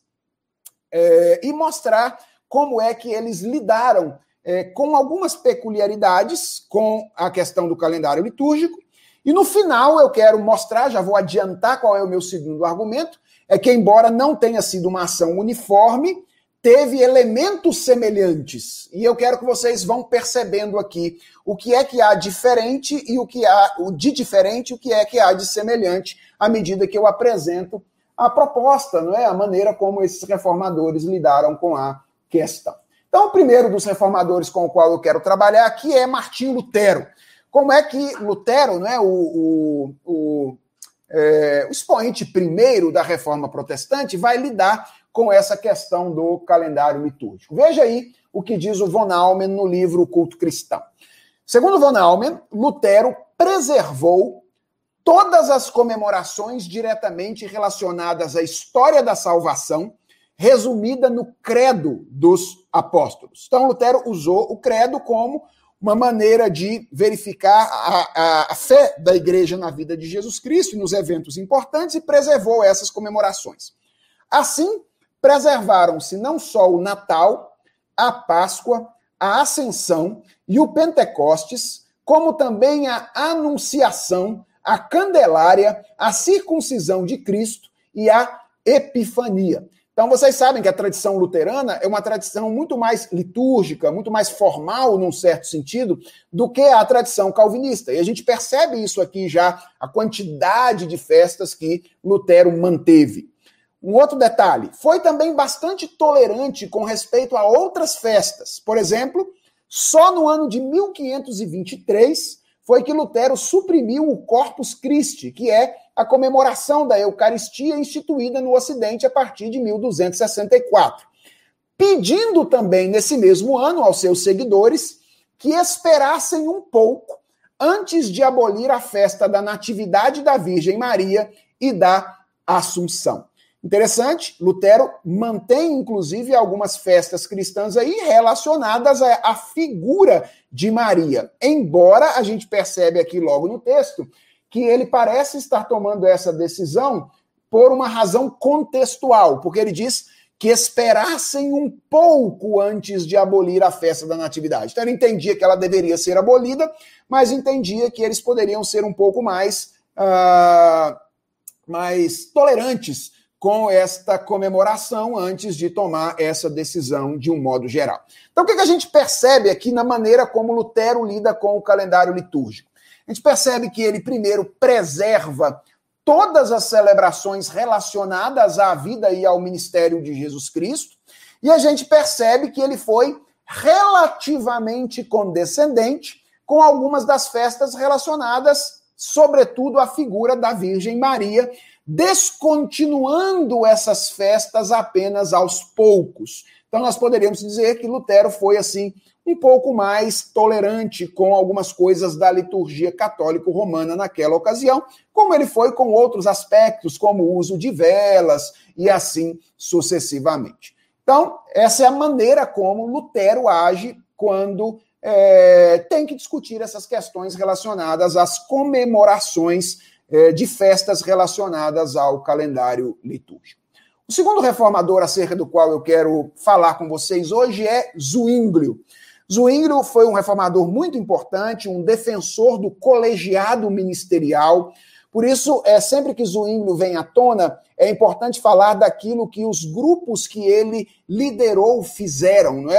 é, e mostrar como é que eles lidaram é, com algumas peculiaridades com a questão do calendário litúrgico e no final eu quero mostrar, já vou adiantar qual é o meu segundo argumento, é que embora não tenha sido uma ação uniforme, teve elementos semelhantes. E eu quero que vocês vão percebendo aqui o que é que há diferente e o que há o de diferente, o que é que há de semelhante à medida que eu apresento a proposta, não é? A maneira como esses reformadores lidaram com a questão. Então, o primeiro dos reformadores com o qual eu quero trabalhar aqui é Martinho Lutero. Como é que Lutero, não é, o, o, o, é, o expoente primeiro da reforma protestante, vai lidar com essa questão do calendário litúrgico. Veja aí o que diz o Von Almen no livro Culto Cristão. Segundo Von Almen, Lutero preservou todas as comemorações diretamente relacionadas à história da salvação, resumida no credo dos apóstolos. Então, Lutero usou o credo como uma maneira de verificar a, a, a, fé da igreja na vida de Jesus Cristo, nos eventos importantes, e preservou essas comemorações. Assim, preservaram-se não só o Natal, a Páscoa, a Ascensão e o Pentecostes, como também a Anunciação, a Candelária, a circuncisão de Cristo e a Epifania. Então, vocês sabem que a tradição luterana é uma tradição muito mais litúrgica, muito mais formal, num certo sentido, do que a tradição calvinista. E a gente percebe isso aqui já, a quantidade de festas que Lutero manteve. Um outro detalhe, foi também bastante tolerante com respeito a outras festas. Por exemplo, só no ano de 1523 foi que Lutero suprimiu o Corpus Christi, que é a comemoração da Eucaristia instituída no Ocidente a partir de 1264. Pedindo também nesse mesmo ano aos seus seguidores que esperassem um pouco antes de abolir a festa da Natividade da Virgem Maria e da Assunção. Interessante, Lutero mantém inclusive algumas festas cristãs aí relacionadas à, figura de Maria. Embora a gente percebe aqui logo no texto que ele parece estar tomando essa decisão por uma razão contextual, porque ele diz que esperassem um pouco antes de abolir a festa da Natividade. Então ele entendia que ela deveria ser abolida, mas entendia que eles poderiam ser um pouco mais, uh, mais tolerantes com esta comemoração antes de tomar essa decisão de um modo geral. Então, o que a gente percebe aqui na maneira como Lutero lida com o calendário litúrgico? A gente percebe que ele, primeiro, preserva todas as celebrações relacionadas à vida e ao ministério de Jesus Cristo, e a gente percebe que ele foi relativamente condescendente com algumas das festas relacionadas, sobretudo, à figura da Virgem Maria descontinuando essas festas apenas aos poucos. Então, nós poderíamos dizer que Lutero foi, assim, um pouco mais tolerante com algumas coisas da liturgia católico-romana naquela ocasião, como ele foi com outros aspectos, como o uso de velas e assim sucessivamente. Então, essa é a maneira como Lutero age quando é, tem que discutir essas questões relacionadas às comemorações é, de festas relacionadas ao calendário litúrgico. O segundo reformador acerca do qual eu quero falar com vocês hoje é Zwinglio. Zwinglio foi um reformador muito importante, um defensor do colegiado ministerial, por isso, é sempre que Zwinglio vem à tona, é importante falar daquilo que os grupos que ele liderou fizeram. Não é?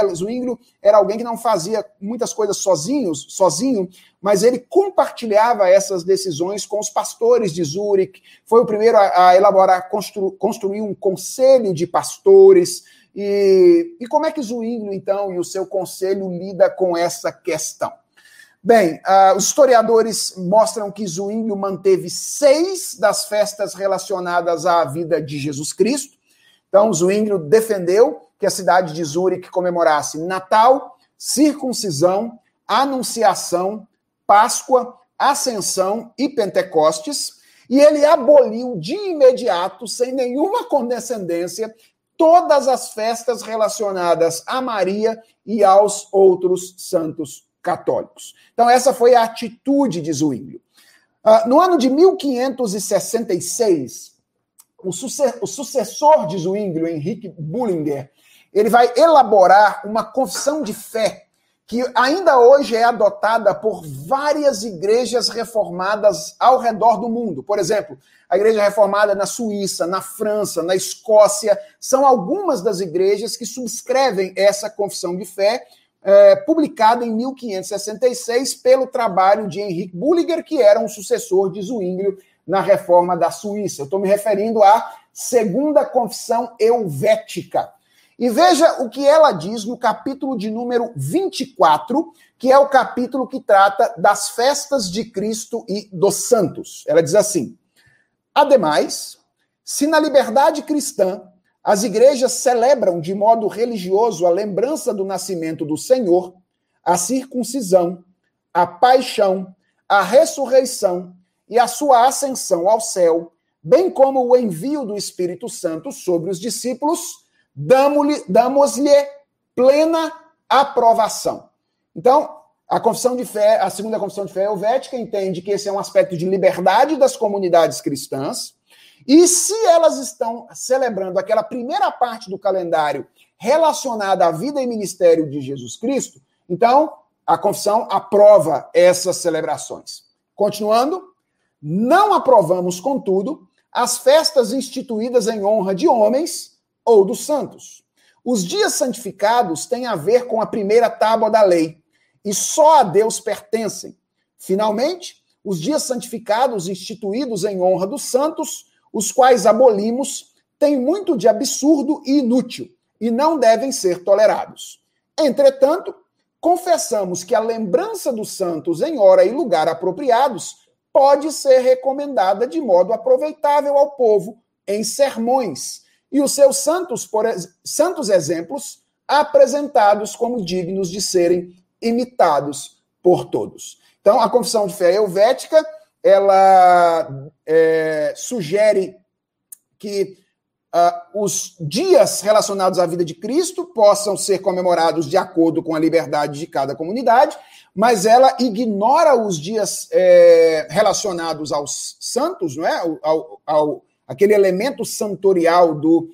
Era alguém que não fazia muitas coisas sozinhos, sozinho, mas ele compartilhava essas decisões com os pastores de Zurich. Foi o primeiro a, a elaborar, constru, construir um conselho de pastores. E, e como é que Zwinglio, então, e o seu conselho lida com essa questão? Bem, uh, os historiadores mostram que Zwinglio manteve seis das festas relacionadas à vida de Jesus Cristo. Então, Zwinglio defendeu que a cidade de Zurique comemorasse Natal, circuncisão, Anunciação, Páscoa, Ascensão e Pentecostes, e ele aboliu de imediato, sem nenhuma condescendência, todas as festas relacionadas a Maria e aos outros santos católicos. Então, essa foi a atitude de Zwinglio. Uh, no ano de 1566, o, o sucessor de Zwinglio, Henrique Bullinger, ele vai elaborar uma confissão de fé que ainda hoje é adotada por várias igrejas reformadas ao redor do mundo. Por exemplo, a igreja reformada na Suíça, na França, na Escócia, são algumas das igrejas que subscrevem essa confissão de fé, é, publicada em 1566 pelo trabalho de Henrique Bulliger, que era um sucessor de Zwinglio na reforma da Suíça. Eu estou me referindo à segunda confissão helvética. E veja o que ela diz no capítulo de número 24, que é o capítulo que trata das festas de Cristo e dos santos. Ela diz assim: Ademais, se na liberdade cristã as igrejas celebram de modo religioso a lembrança do nascimento do Senhor, a circuncisão, a paixão, a ressurreição e a sua ascensão ao céu, bem como o envio do Espírito Santo sobre os discípulos damos-lhe plena aprovação. Então, a confissão de fé, a segunda confissão de fé helvética entende que esse é um aspecto de liberdade das comunidades cristãs. E se elas estão celebrando aquela primeira parte do calendário relacionada à vida e ministério de Jesus Cristo, então a confissão aprova essas celebrações. Continuando, não aprovamos, contudo, as festas instituídas em honra de homens ou dos santos. Os dias santificados têm a ver com a primeira tábua da lei e só a Deus pertencem. Finalmente, os dias santificados instituídos em honra dos santos, os quais abolimos, têm muito de absurdo e inútil e não devem ser tolerados. Entretanto, confessamos que a lembrança dos santos em hora e lugar apropriados pode ser recomendada de modo aproveitável ao povo em sermões e os seus santos, por, santos exemplos apresentados como dignos de serem imitados por todos. Então, a confissão de fé helvética ela é, sugere que uh, os dias relacionados à vida de Cristo possam ser comemorados de acordo com a liberdade de cada comunidade, mas ela ignora os dias é, relacionados aos santos, não é? ao, ao aquele elemento santorial do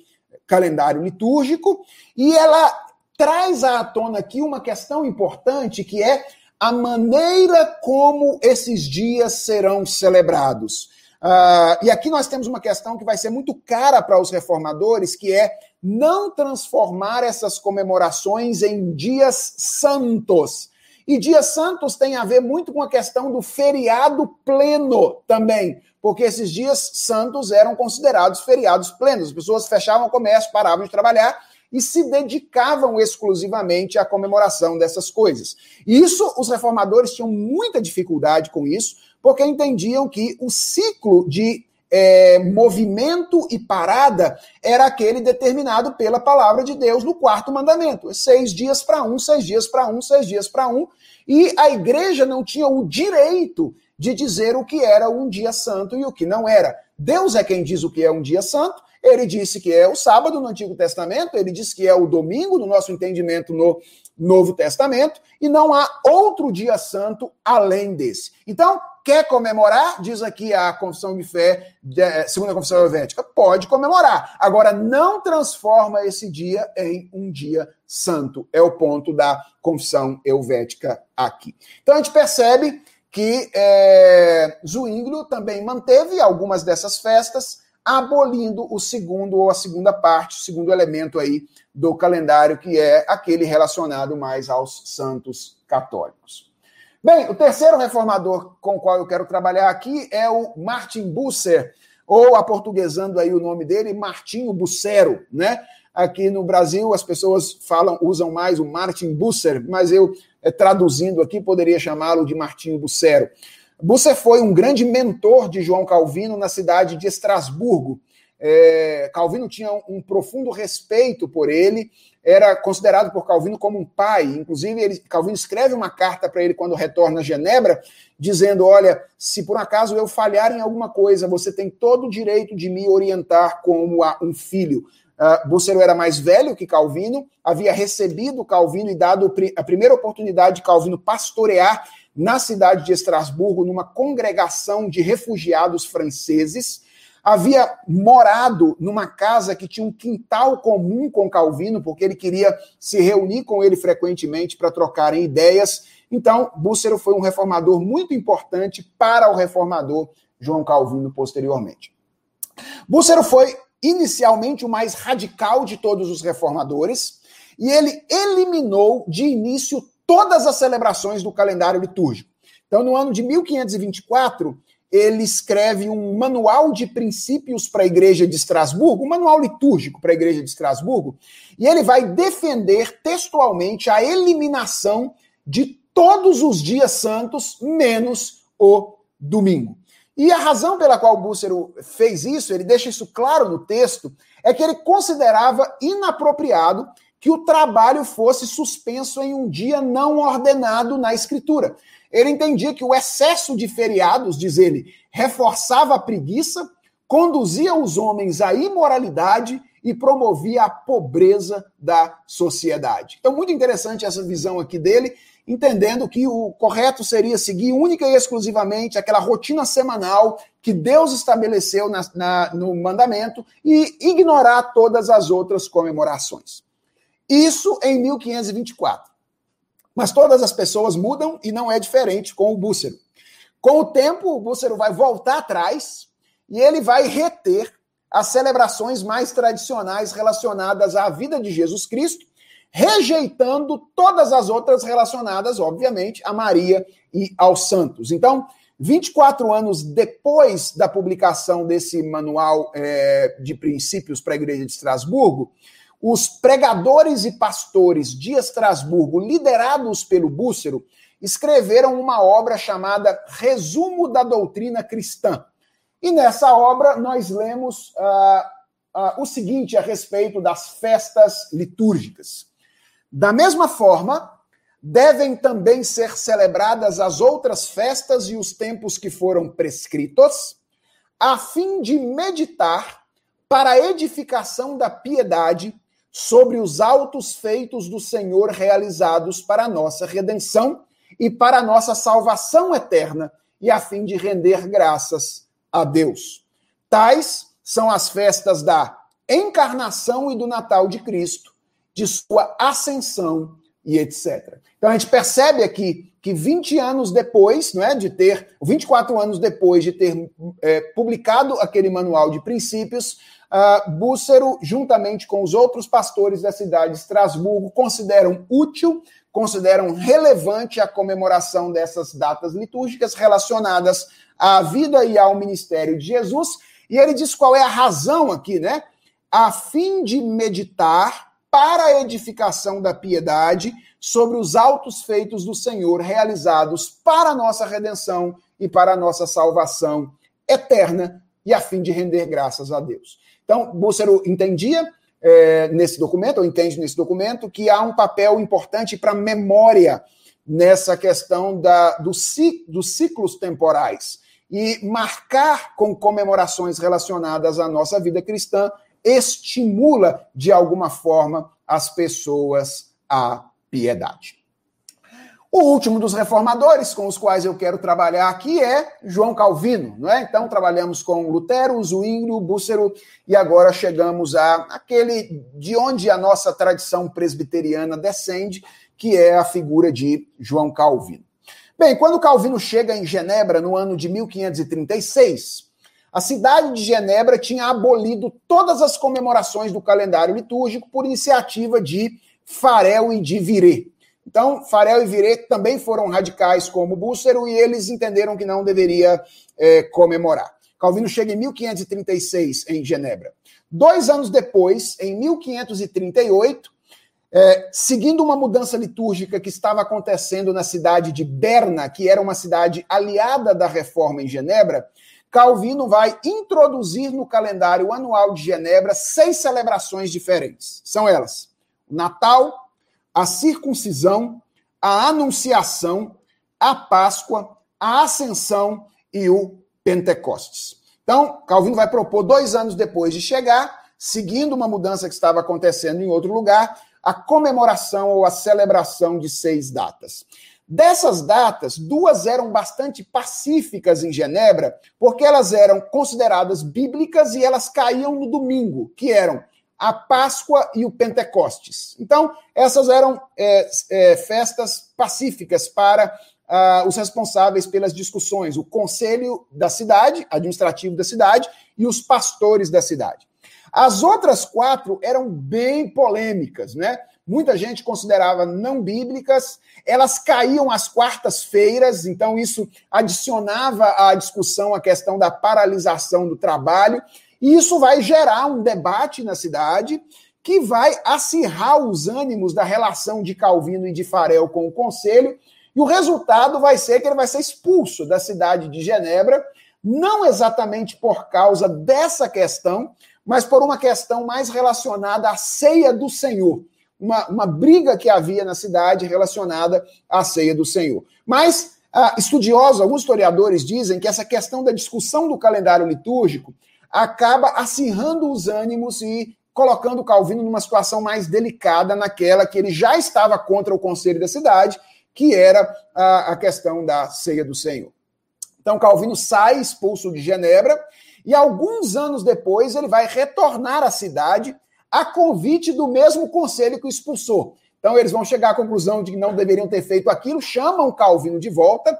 calendário litúrgico, e ela traz à tona aqui uma questão importante que é a maneira como esses dias serão celebrados. Uh, e aqui nós temos uma questão que vai ser muito cara para os reformadores, que é não transformar essas comemorações em dias santos. E dias santos tem a ver muito com a questão do feriado pleno também porque esses dias santos eram considerados feriados plenos. As pessoas fechavam o comércio, paravam de trabalhar e se dedicavam exclusivamente à comemoração dessas coisas. Isso, os reformadores tinham muita dificuldade com isso, porque entendiam que o ciclo de é, movimento e parada era aquele determinado pela palavra de Deus no quarto mandamento. Seis dias para um, seis dias para um, seis dias para um. E a igreja não tinha o direito de dizer o que era um dia santo e o que não era. Deus é quem diz o que é um dia santo. Ele disse que é o sábado no Antigo Testamento, ele disse que é o domingo no nosso entendimento no Novo Testamento, e não há outro dia santo além desse. Então, quer comemorar? Diz aqui a confissão de fé, eh, segunda confissão helvética, pode comemorar. Agora, não transforma esse dia em um dia santo. É o ponto da confissão helvética aqui. Então, a gente percebe que é, Zwinglio também manteve algumas dessas festas, abolindo o segundo ou a segunda parte, o segundo elemento aí do calendário, que é aquele relacionado mais aos santos católicos. Bem, o terceiro reformador com o qual eu quero trabalhar aqui é o Martin Busser, ou aportuguesando aí o nome dele, Martinho Bucero, né? Aqui no Brasil as pessoas falam, usam mais o Martin Busser, mas eu é, traduzindo aqui, poderia chamá-lo de Martinho Bucero. Busser foi um grande mentor de João Calvino na cidade de Estrasburgo. É, Calvino tinha um, um, profundo respeito por ele, era considerado por Calvino como um pai. Inclusive, ele, Calvino escreve uma carta para ele quando retorna a Genebra, dizendo: Olha, se por acaso eu falhar em alguma coisa, você tem todo o direito de me orientar como um filho. Uh, era mais velho que Calvino, havia recebido Calvino e dado a primeira oportunidade de Calvino pastorear na cidade de Estrasburgo, numa congregação de refugiados franceses. Havia morado numa casa que tinha um quintal comum com Calvino, porque ele queria se reunir com ele frequentemente para trocarem ideias. Então, Búcero foi um reformador muito importante para o reformador João Calvino posteriormente. Búcero foi inicialmente o mais radical de todos os reformadores e ele eliminou de início todas as celebrações do calendário litúrgico. Então, no ano de 1524, ele escreve um manual de princípios para a igreja de Estrasburgo, um manual litúrgico para a igreja de Estrasburgo, e ele vai defender textualmente a eliminação de todos os dias santos, menos o domingo. E a razão pela qual Búcero fez isso, ele deixa isso claro no texto, é que ele considerava inapropriado que o trabalho fosse suspenso em um dia não ordenado na Escritura. Ele entendia que o excesso de feriados, diz ele, reforçava a preguiça, conduzia os homens à imoralidade e promovia a pobreza da sociedade. Então, muito interessante essa visão aqui dele, entendendo que o correto seria seguir única e exclusivamente aquela rotina semanal que Deus estabeleceu na, na, no mandamento e ignorar todas as outras comemorações. Isso em 1524. Mas todas as pessoas mudam e não é diferente com o Búcero. Com o tempo, o Búcero vai voltar atrás e ele vai reter as celebrações mais tradicionais relacionadas à vida de Jesus Cristo, rejeitando todas as outras relacionadas, obviamente, a Maria e aos santos. Então, 24 anos depois da publicação desse manual é, de princípios para a Igreja de Estrasburgo, os pregadores e pastores de Estrasburgo, liderados pelo Búcero, escreveram uma obra chamada Resumo da Doutrina Cristã. E nessa obra nós lemos uh, uh, o seguinte a respeito das festas litúrgicas. Da mesma forma, devem também ser celebradas as outras festas e os tempos que foram prescritos, a fim de meditar para a edificação da piedade sobre os altos feitos do Senhor realizados para a nossa redenção e para a nossa salvação eterna, e a fim de render graças a Deus. Tais são as festas da encarnação e do Natal de Cristo, de sua ascensão e etc. Então a gente percebe aqui que 20 anos depois, não é, de ter, 24 anos depois de ter é, publicado aquele manual de princípios, uh, Búcero, juntamente com os outros pastores da cidade de Estrasburgo, consideram útil, consideram relevante a comemoração dessas datas litúrgicas relacionadas à vida e ao ministério de Jesus. E ele diz qual é a razão aqui, né? A fim de meditar para a edificação da piedade sobre os altos feitos do Senhor realizados para a nossa redenção e para a nossa salvação eterna e a fim de render graças a Deus. Então, Búcero entendia é, nesse documento, ou entende nesse documento, que há um papel importante para memória nessa questão da, do, dos ciclos temporais. E marcar com comemorações relacionadas à nossa vida cristã estimula, de alguma forma, as pessoas à piedade. O último dos reformadores com os quais eu quero trabalhar aqui é João Calvino, não é? Então trabalhamos com Lutero, Zwinglio, Búcero e agora chegamos a aquele de onde a nossa tradição presbiteriana descende, que é a figura de João Calvino. Bem, quando Calvino chega em Genebra no ano de 1536, a cidade de Genebra tinha abolido todas as comemorações do calendário litúrgico por iniciativa de Farel e de Viré. Então, Farel e Viré também foram radicais como Búcero e eles entenderam que não deveria é, comemorar. Calvino chega em 1536 em Genebra. Dois anos depois, em 1538, é, seguindo uma mudança litúrgica que estava acontecendo na cidade de Berna, que era uma cidade aliada da reforma em Genebra, Calvino vai introduzir no calendário anual de Genebra seis celebrações diferentes. São elas: Natal, a circuncisão, a anunciação, a Páscoa, a ascensão e o Pentecostes. Então, Calvino vai propor, dois anos depois de chegar, seguindo uma mudança que estava acontecendo em outro lugar, a comemoração ou a celebração de seis datas. Dessas datas, duas eram bastante pacíficas em Genebra, porque elas eram consideradas bíblicas e elas caíam no domingo, que eram a Páscoa e o Pentecostes. Então, essas eram é, é, festas pacíficas para uh, os responsáveis pelas discussões, o conselho da cidade, administrativo da cidade, e os pastores da cidade. As outras quatro eram bem polêmicas, né? Muita gente considerava não bíblicas, elas caíam às quartas-feiras, então isso adicionava à discussão a questão da paralisação do trabalho, e isso vai gerar um debate na cidade que vai acirrar os ânimos da relação de Calvino e de Farel com o conselho, e o resultado vai ser que ele vai ser expulso da cidade de Genebra, não exatamente por causa dessa questão, mas por uma questão mais relacionada à ceia do Senhor. Uma, uma briga que havia na cidade relacionada à ceia do Senhor. Mas ah, estudiosos, alguns historiadores dizem que essa questão da discussão do calendário litúrgico acaba acirrando os ânimos e colocando Calvino numa situação mais delicada naquela que ele já estava contra o conselho da cidade que era a, a questão da ceia do Senhor. Então, Calvino sai expulso de Genebra e alguns anos depois ele vai retornar à cidade a convite do mesmo conselho que o expulsou. Então, eles vão chegar à conclusão de que não deveriam ter feito aquilo, chamam Calvino de volta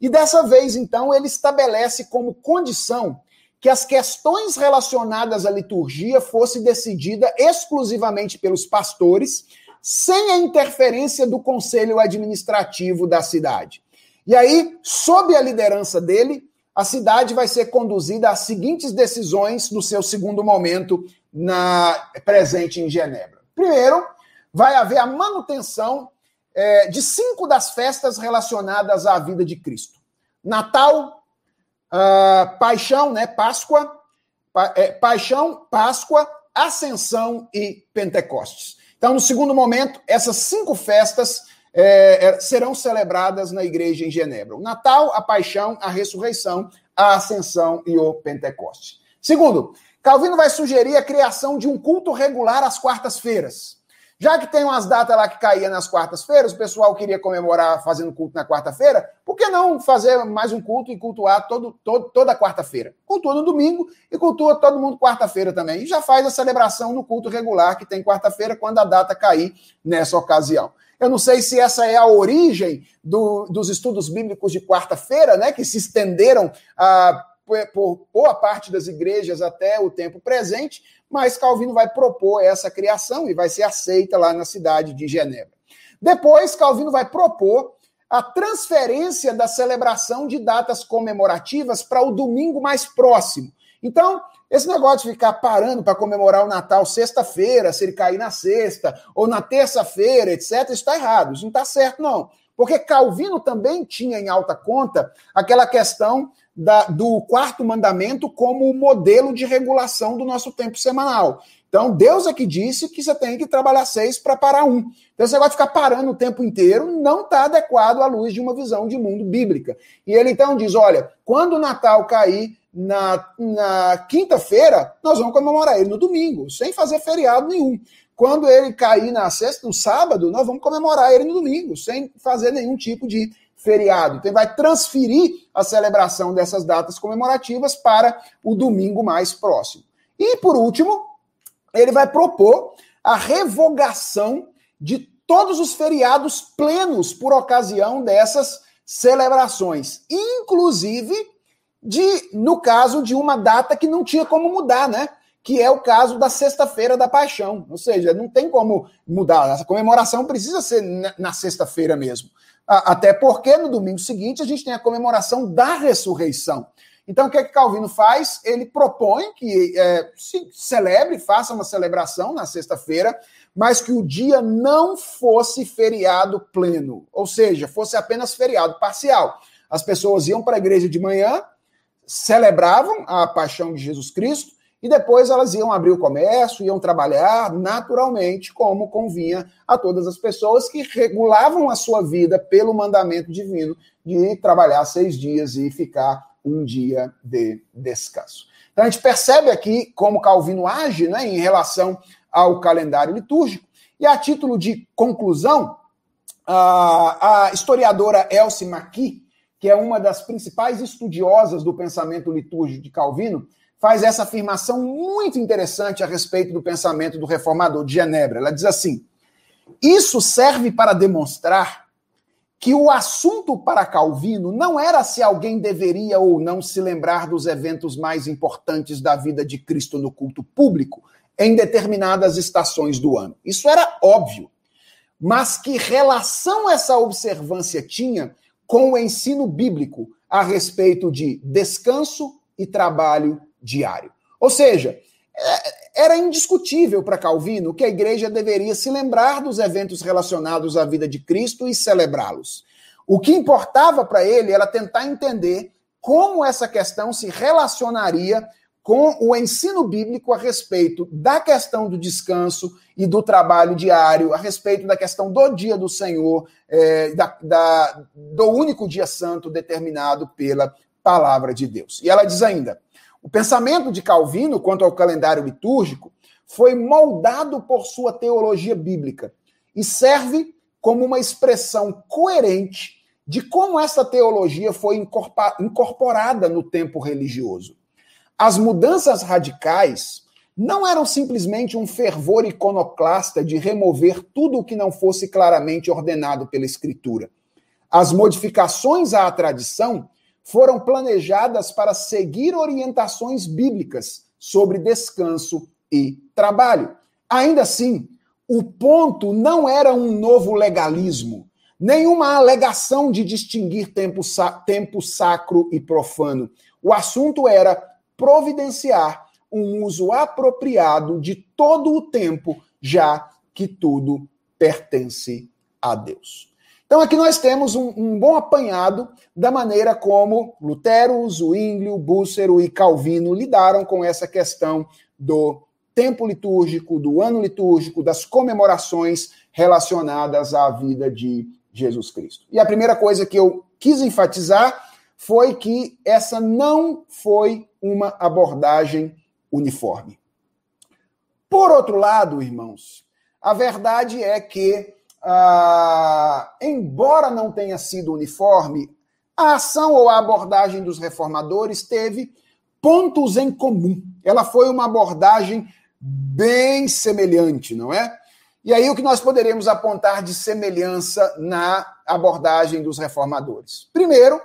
e dessa vez, então, ele estabelece como condição que as questões relacionadas à liturgia fossem decididas exclusivamente pelos pastores sem a interferência do conselho administrativo da cidade. E aí, sob a liderança dele, a cidade vai ser conduzida às seguintes decisões no seu segundo momento na presente em Genebra. Primeiro, vai haver a manutenção é, de cinco das festas relacionadas à vida de Cristo: Natal, uh, Paixão, né, Páscoa, pa, é, Paixão, Páscoa, Ascensão e Pentecostes. Então, no segundo momento, essas cinco festas é, é, serão celebradas na igreja em Genebra: o Natal, a Paixão, a Ressurreição, a Ascensão e o Pentecoste. Segundo, Calvino vai sugerir a criação de um culto regular às quartas-feiras. Já que tem umas datas lá que caía nas quartas-feiras, o pessoal queria comemorar fazendo culto na quarta-feira, por que não fazer mais um culto e cultuar todo, todo, toda quarta-feira? Cultua no domingo e cultua todo mundo quarta-feira também. E já faz a celebração no culto regular que tem quarta-feira, quando a data cair nessa ocasião. Eu não sei se essa é a origem do, dos estudos bíblicos de quarta-feira, né, que se estenderam a ah, por boa parte das igrejas até o tempo presente, mas Calvino vai propor essa criação e vai ser aceita lá na cidade de Genebra. Depois, Calvino vai propor a transferência da celebração de datas comemorativas para o domingo mais próximo. Então, esse negócio de ficar parando para comemorar o Natal sexta-feira, se ele cair na sexta, ou na terça-feira, etc., está errado. Isso não está certo, não. Porque Calvino também tinha em alta conta aquela questão da, do quarto mandamento como modelo de regulação do nosso tempo semanal. Então, Deus é que disse que você tem que trabalhar seis para parar um. Então, você vai ficar parando o tempo inteiro não está adequado à luz de uma visão de mundo bíblica. E ele então diz: olha, quando o Natal cair na, na quinta-feira, nós vamos comemorar ele no domingo, sem fazer feriado nenhum. Quando ele cair na sexta, no sábado, nós vamos comemorar ele no domingo, sem fazer nenhum tipo de feriado. Então, ele vai transferir a celebração dessas datas comemorativas para o domingo mais próximo. E, por último, ele vai propor a revogação de todos os feriados plenos por ocasião dessas celebrações, inclusive de no caso de uma data que não tinha como mudar, né? Que é o caso da Sexta-feira da Paixão. Ou seja, não tem como mudar. Essa comemoração precisa ser na sexta-feira mesmo. Até porque no domingo seguinte a gente tem a comemoração da ressurreição. Então, o que é que Calvino faz? Ele propõe que é, se celebre, faça uma celebração na sexta-feira, mas que o dia não fosse feriado pleno, ou seja, fosse apenas feriado parcial. As pessoas iam para a igreja de manhã, celebravam a paixão de Jesus Cristo, e depois elas iam abrir o comércio, iam trabalhar naturalmente, como convinha a todas as pessoas que regulavam a sua vida pelo mandamento divino de trabalhar seis dias e ficar um dia de descanso. Então a gente percebe aqui como Calvino age né, em relação ao calendário litúrgico. E a título de conclusão, a, historiadora Elsie Maqui, que é uma das principais estudiosas do pensamento litúrgico de Calvino, faz essa afirmação muito interessante a respeito do pensamento do reformador de Genebra. Ela diz assim: Isso serve para demonstrar que o assunto para Calvino não era se alguém deveria ou não se lembrar dos eventos mais importantes da vida de Cristo no culto público em determinadas estações do ano. Isso era óbvio. Mas que relação essa observância tinha com o ensino bíblico a respeito de descanso e trabalho diário? Ou seja, é, era indiscutível para Calvino que a igreja deveria se lembrar dos eventos relacionados à vida de Cristo e celebrá-los. O que importava para ele era tentar entender como essa questão se relacionaria com o ensino bíblico a respeito da questão do descanso e do trabalho diário, a respeito da questão do dia do Senhor, é, da, da, do único dia santo determinado pela palavra de Deus. E ela diz ainda: o pensamento de Calvino quanto ao calendário litúrgico foi moldado por sua teologia bíblica e serve como uma expressão coerente de como essa teologia foi incorporada no tempo religioso. As mudanças radicais não eram simplesmente um fervor iconoclasta de remover tudo o que não fosse claramente ordenado pela Escritura. As modificações à tradição foram planejadas para seguir orientações bíblicas sobre descanso e trabalho. Ainda assim, o ponto não era um novo legalismo, nenhuma alegação de distinguir tempo, tempo sacro e profano. O assunto era providenciar um uso apropriado de todo o tempo, já que tudo pertence a Deus. Então aqui nós temos um, um bom apanhado da maneira como Lutero, Zwinglio, Búcero e Calvino lidaram com essa questão do tempo litúrgico, do ano litúrgico, das comemorações relacionadas à vida de Jesus Cristo. E a primeira coisa que eu quis enfatizar foi que essa não foi uma abordagem uniforme. Por outro lado, irmãos, a verdade é que ah, embora não tenha sido uniforme, a ação ou a abordagem dos reformadores teve pontos em comum. Ela foi uma abordagem bem semelhante, não é? E aí o que nós poderemos apontar de semelhança na abordagem dos reformadores? Primeiro,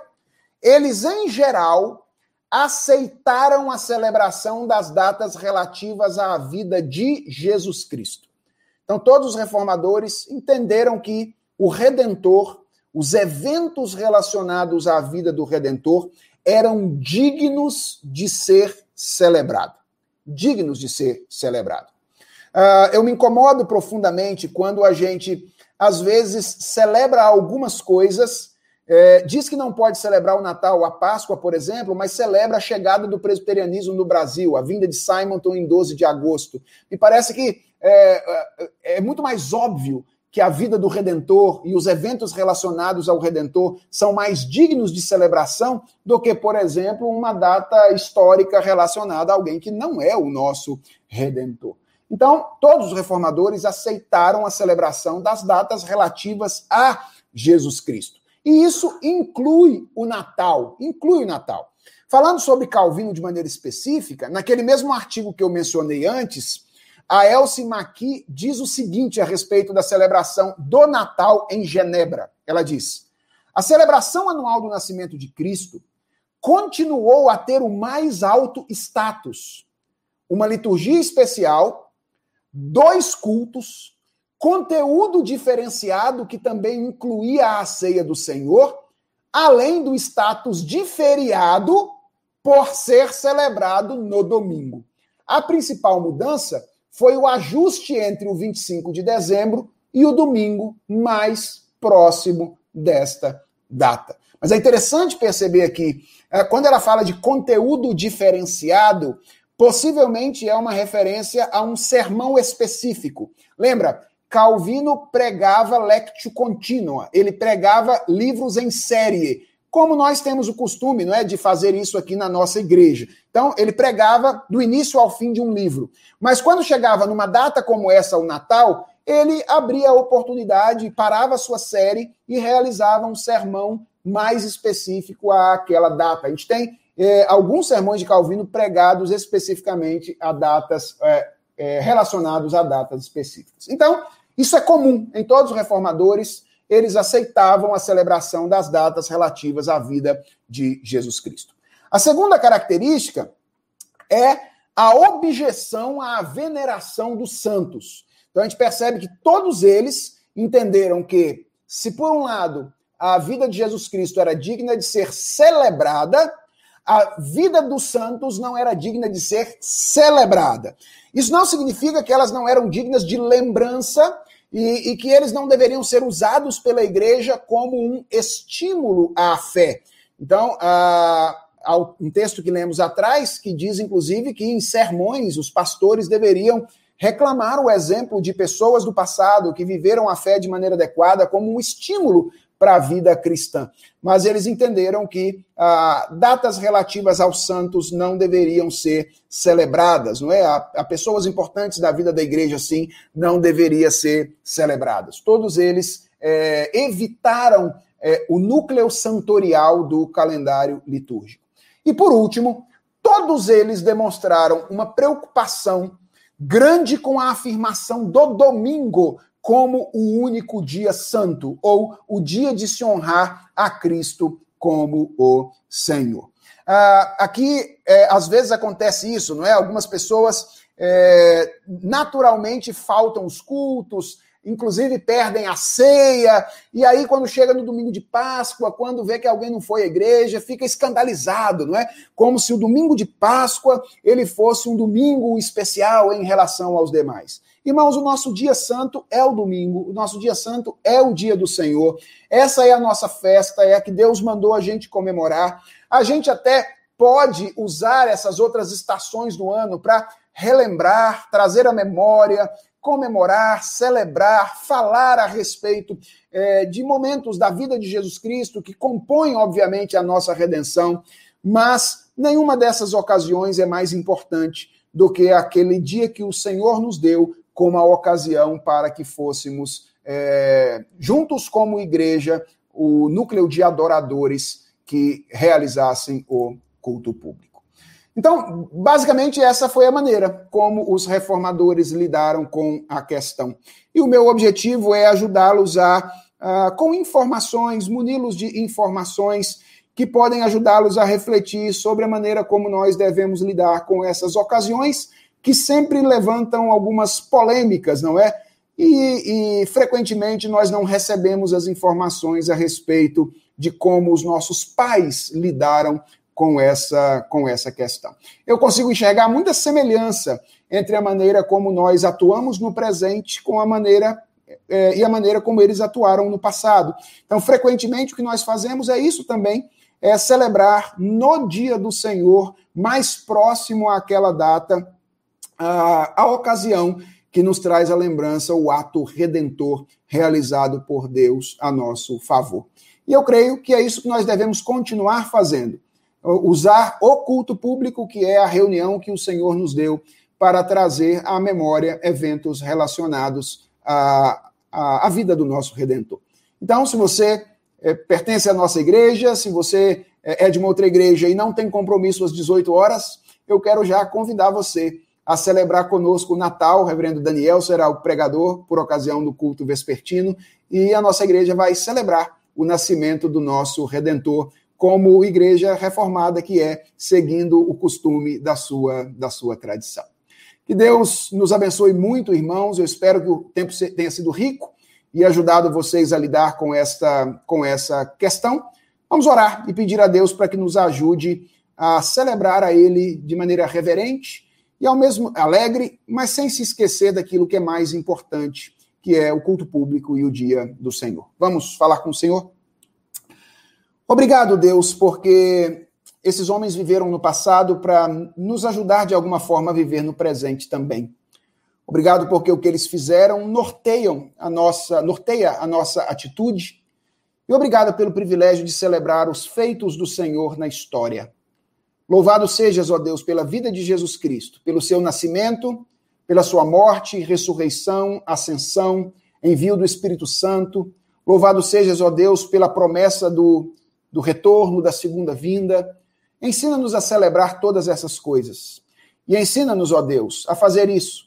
eles em geral aceitaram a celebração das datas relativas à vida de Jesus Cristo. Então, todos os reformadores entenderam que o Redentor, os eventos relacionados à vida do Redentor, eram dignos de ser celebrado. Dignos de ser celebrado. Uh, eu me incomodo profundamente quando a gente, às vezes, celebra algumas coisas, é, diz que não pode celebrar o Natal, a Páscoa, por exemplo, mas celebra a chegada do presbiterianismo no Brasil, a vinda de Simonton em 12 de agosto. Me parece que é, é, é muito mais óbvio que a vida do Redentor e os eventos relacionados ao Redentor são mais dignos de celebração do que, por exemplo, uma data histórica relacionada a alguém que não é o nosso Redentor. Então, todos os reformadores aceitaram a celebração das datas relativas a Jesus Cristo. E isso inclui o Natal, inclui o Natal. Falando sobre Calvino de maneira específica, naquele mesmo artigo que eu mencionei antes, a Elsie Maqui diz o seguinte a respeito da celebração do Natal em Genebra. Ela diz: a celebração anual do nascimento de Cristo continuou a ter o mais alto status, uma liturgia especial, dois cultos, conteúdo diferenciado que também incluía a ceia do Senhor, além do status de feriado por ser celebrado no domingo. A principal mudança foi o ajuste entre o 25 de dezembro e o domingo mais próximo desta data. Mas é interessante perceber aqui, é, quando ela fala de conteúdo diferenciado, possivelmente é uma referência a um sermão específico. Lembra? Calvino pregava lectio continua, ele pregava livros em série como nós temos o costume, não é, de fazer isso aqui na nossa igreja. Então, ele pregava do início ao fim de um livro. Mas quando chegava numa data como essa, o Natal, ele abria a oportunidade, parava a sua série e realizava um sermão mais específico àquela data. A gente tem é, alguns sermões de Calvino pregados especificamente a datas é, é, relacionados a datas específicas. Então, isso é comum em todos os reformadores, eles aceitavam a celebração das datas relativas à vida de Jesus Cristo. A segunda característica é a objeção à veneração dos santos. Então a gente percebe que todos eles entenderam que, se por um lado a vida de Jesus Cristo era digna de ser celebrada, a vida dos santos não era digna de ser celebrada. Isso não significa que elas não eram dignas de lembrança e, e, que eles não deveriam ser usados pela igreja como um estímulo à fé. Então, há um texto que lemos atrás, que diz, inclusive, que em sermões os pastores deveriam reclamar o exemplo de pessoas do passado que viveram a fé de maneira adequada como um estímulo para a vida cristã. Mas eles entenderam que ah, datas relativas aos santos não deveriam ser celebradas, não é? A, a, pessoas importantes da vida da igreja, assim, não deveriam ser celebradas. Todos eles é, evitaram é, o núcleo santorial do calendário litúrgico. E por último, todos eles demonstraram uma preocupação grande com a afirmação do domingo como o único dia santo, ou o dia de se honrar a Cristo como o Senhor. Ah, aqui, é, às vezes acontece isso, não é? Algumas pessoas é, naturalmente faltam os cultos, inclusive perdem a ceia, e aí quando chega no domingo de Páscoa, quando vê que alguém não foi à igreja, fica escandalizado, não é? Como se o domingo de Páscoa ele fosse um domingo especial em relação aos demais. Irmãos, o nosso dia santo é o domingo, o nosso dia santo é o dia do Senhor. Essa é a nossa festa, é a que Deus mandou a gente comemorar. A gente até pode usar essas outras estações do ano para relembrar, trazer a memória, comemorar, celebrar, falar a respeito é, de momentos da vida de Jesus Cristo que compõem, obviamente, a nossa redenção, mas nenhuma dessas ocasiões é mais importante do que aquele dia que o Senhor nos deu como a ocasião para que fôssemos é, juntos como igreja o núcleo de adoradores que realizassem o culto público. Então, basicamente, essa foi a maneira como os reformadores lidaram com a questão. E o meu objetivo é ajudá-los a, a, com informações, muni-los de informações que podem ajudá-los a refletir sobre a maneira como nós devemos lidar com essas ocasiões que sempre levantam algumas polêmicas, não é? E, e, frequentemente nós não recebemos as informações a respeito de como os nossos pais lidaram com essa, com essa questão. Eu consigo enxergar muita semelhança entre a maneira como nós atuamos no presente com a maneira é, e a maneira como eles atuaram no passado. Então, frequentemente, o que nós fazemos é isso também, é celebrar no dia do Senhor, mais próximo àquela data, a, a ocasião que nos traz a lembrança, o ato redentor realizado por Deus a nosso favor. E eu creio que é isso que nós devemos continuar fazendo. Usar o culto público, que é a reunião que o Senhor nos deu, para trazer à memória eventos relacionados à, à, à vida do nosso Redentor. Então, se você é, pertence à nossa igreja, se você é, é de uma outra igreja e não tem compromisso às 18 horas, eu quero já convidar você a celebrar conosco o Natal. O reverendo Daniel será o pregador por ocasião do culto vespertino e a nossa igreja vai celebrar o nascimento do nosso Redentor como igreja reformada que é, seguindo o costume da sua, da sua tradição. Que Deus nos abençoe muito, irmãos. Eu espero que o tempo tenha sido rico e ajudado vocês a lidar com esta, com essa questão. Vamos orar e pedir a Deus para que nos ajude a celebrar a Ele de maneira reverente, e ao mesmo alegre, mas sem se esquecer daquilo que é mais importante, que é o culto público e o dia do Senhor. Vamos falar com o Senhor? Obrigado, Deus, porque esses homens viveram no passado para nos ajudar de alguma forma a viver no presente também. Obrigado porque o que eles fizeram norteiam a nossa, norteia a nossa atitude. E obrigado pelo privilégio de celebrar os feitos do Senhor na história. Louvado sejas, ó Deus, pela vida de Jesus Cristo, pelo seu nascimento, pela sua morte, ressurreição, ascensão, envio do Espírito Santo. Louvado sejas, ó Deus, pela promessa do, do retorno, da segunda vinda. Ensina-nos a celebrar todas essas coisas. E ensina-nos, ó Deus, a fazer isso,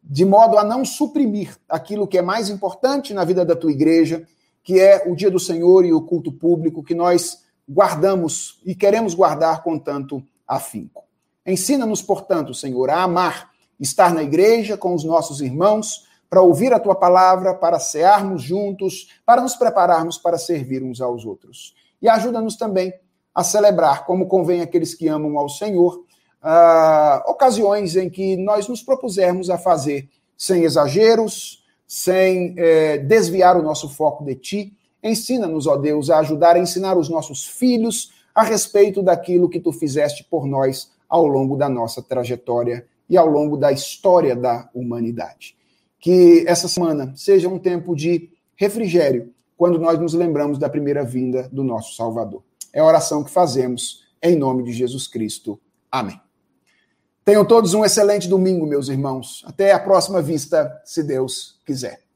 de modo a não suprimir aquilo que é mais importante na vida da tua igreja, que é o dia do Senhor e o culto público, que nós guardamos e queremos guardar com tanto afinco. Ensina-nos, portanto, Senhor, a amar, estar na igreja com os nossos irmãos, para ouvir a tua palavra, para cearmos juntos, para nos prepararmos para servir uns aos outros. E ajuda-nos também a celebrar, como convém aqueles que amam ao Senhor, uh, ocasiões em que nós nos propusermos a fazer sem exageros, sem eh, desviar o nosso foco de ti. Ensina-nos, ó Deus, a ajudar a ensinar os nossos filhos a respeito daquilo que tu fizeste por nós ao longo da nossa trajetória e ao longo da história da humanidade. Que essa semana seja um tempo de refrigério quando nós nos lembramos da primeira vinda do nosso Salvador. É a oração que fazemos em nome de Jesus Cristo. Amém. Tenham todos um excelente domingo, meus irmãos. Até a próxima vista, se Deus quiser.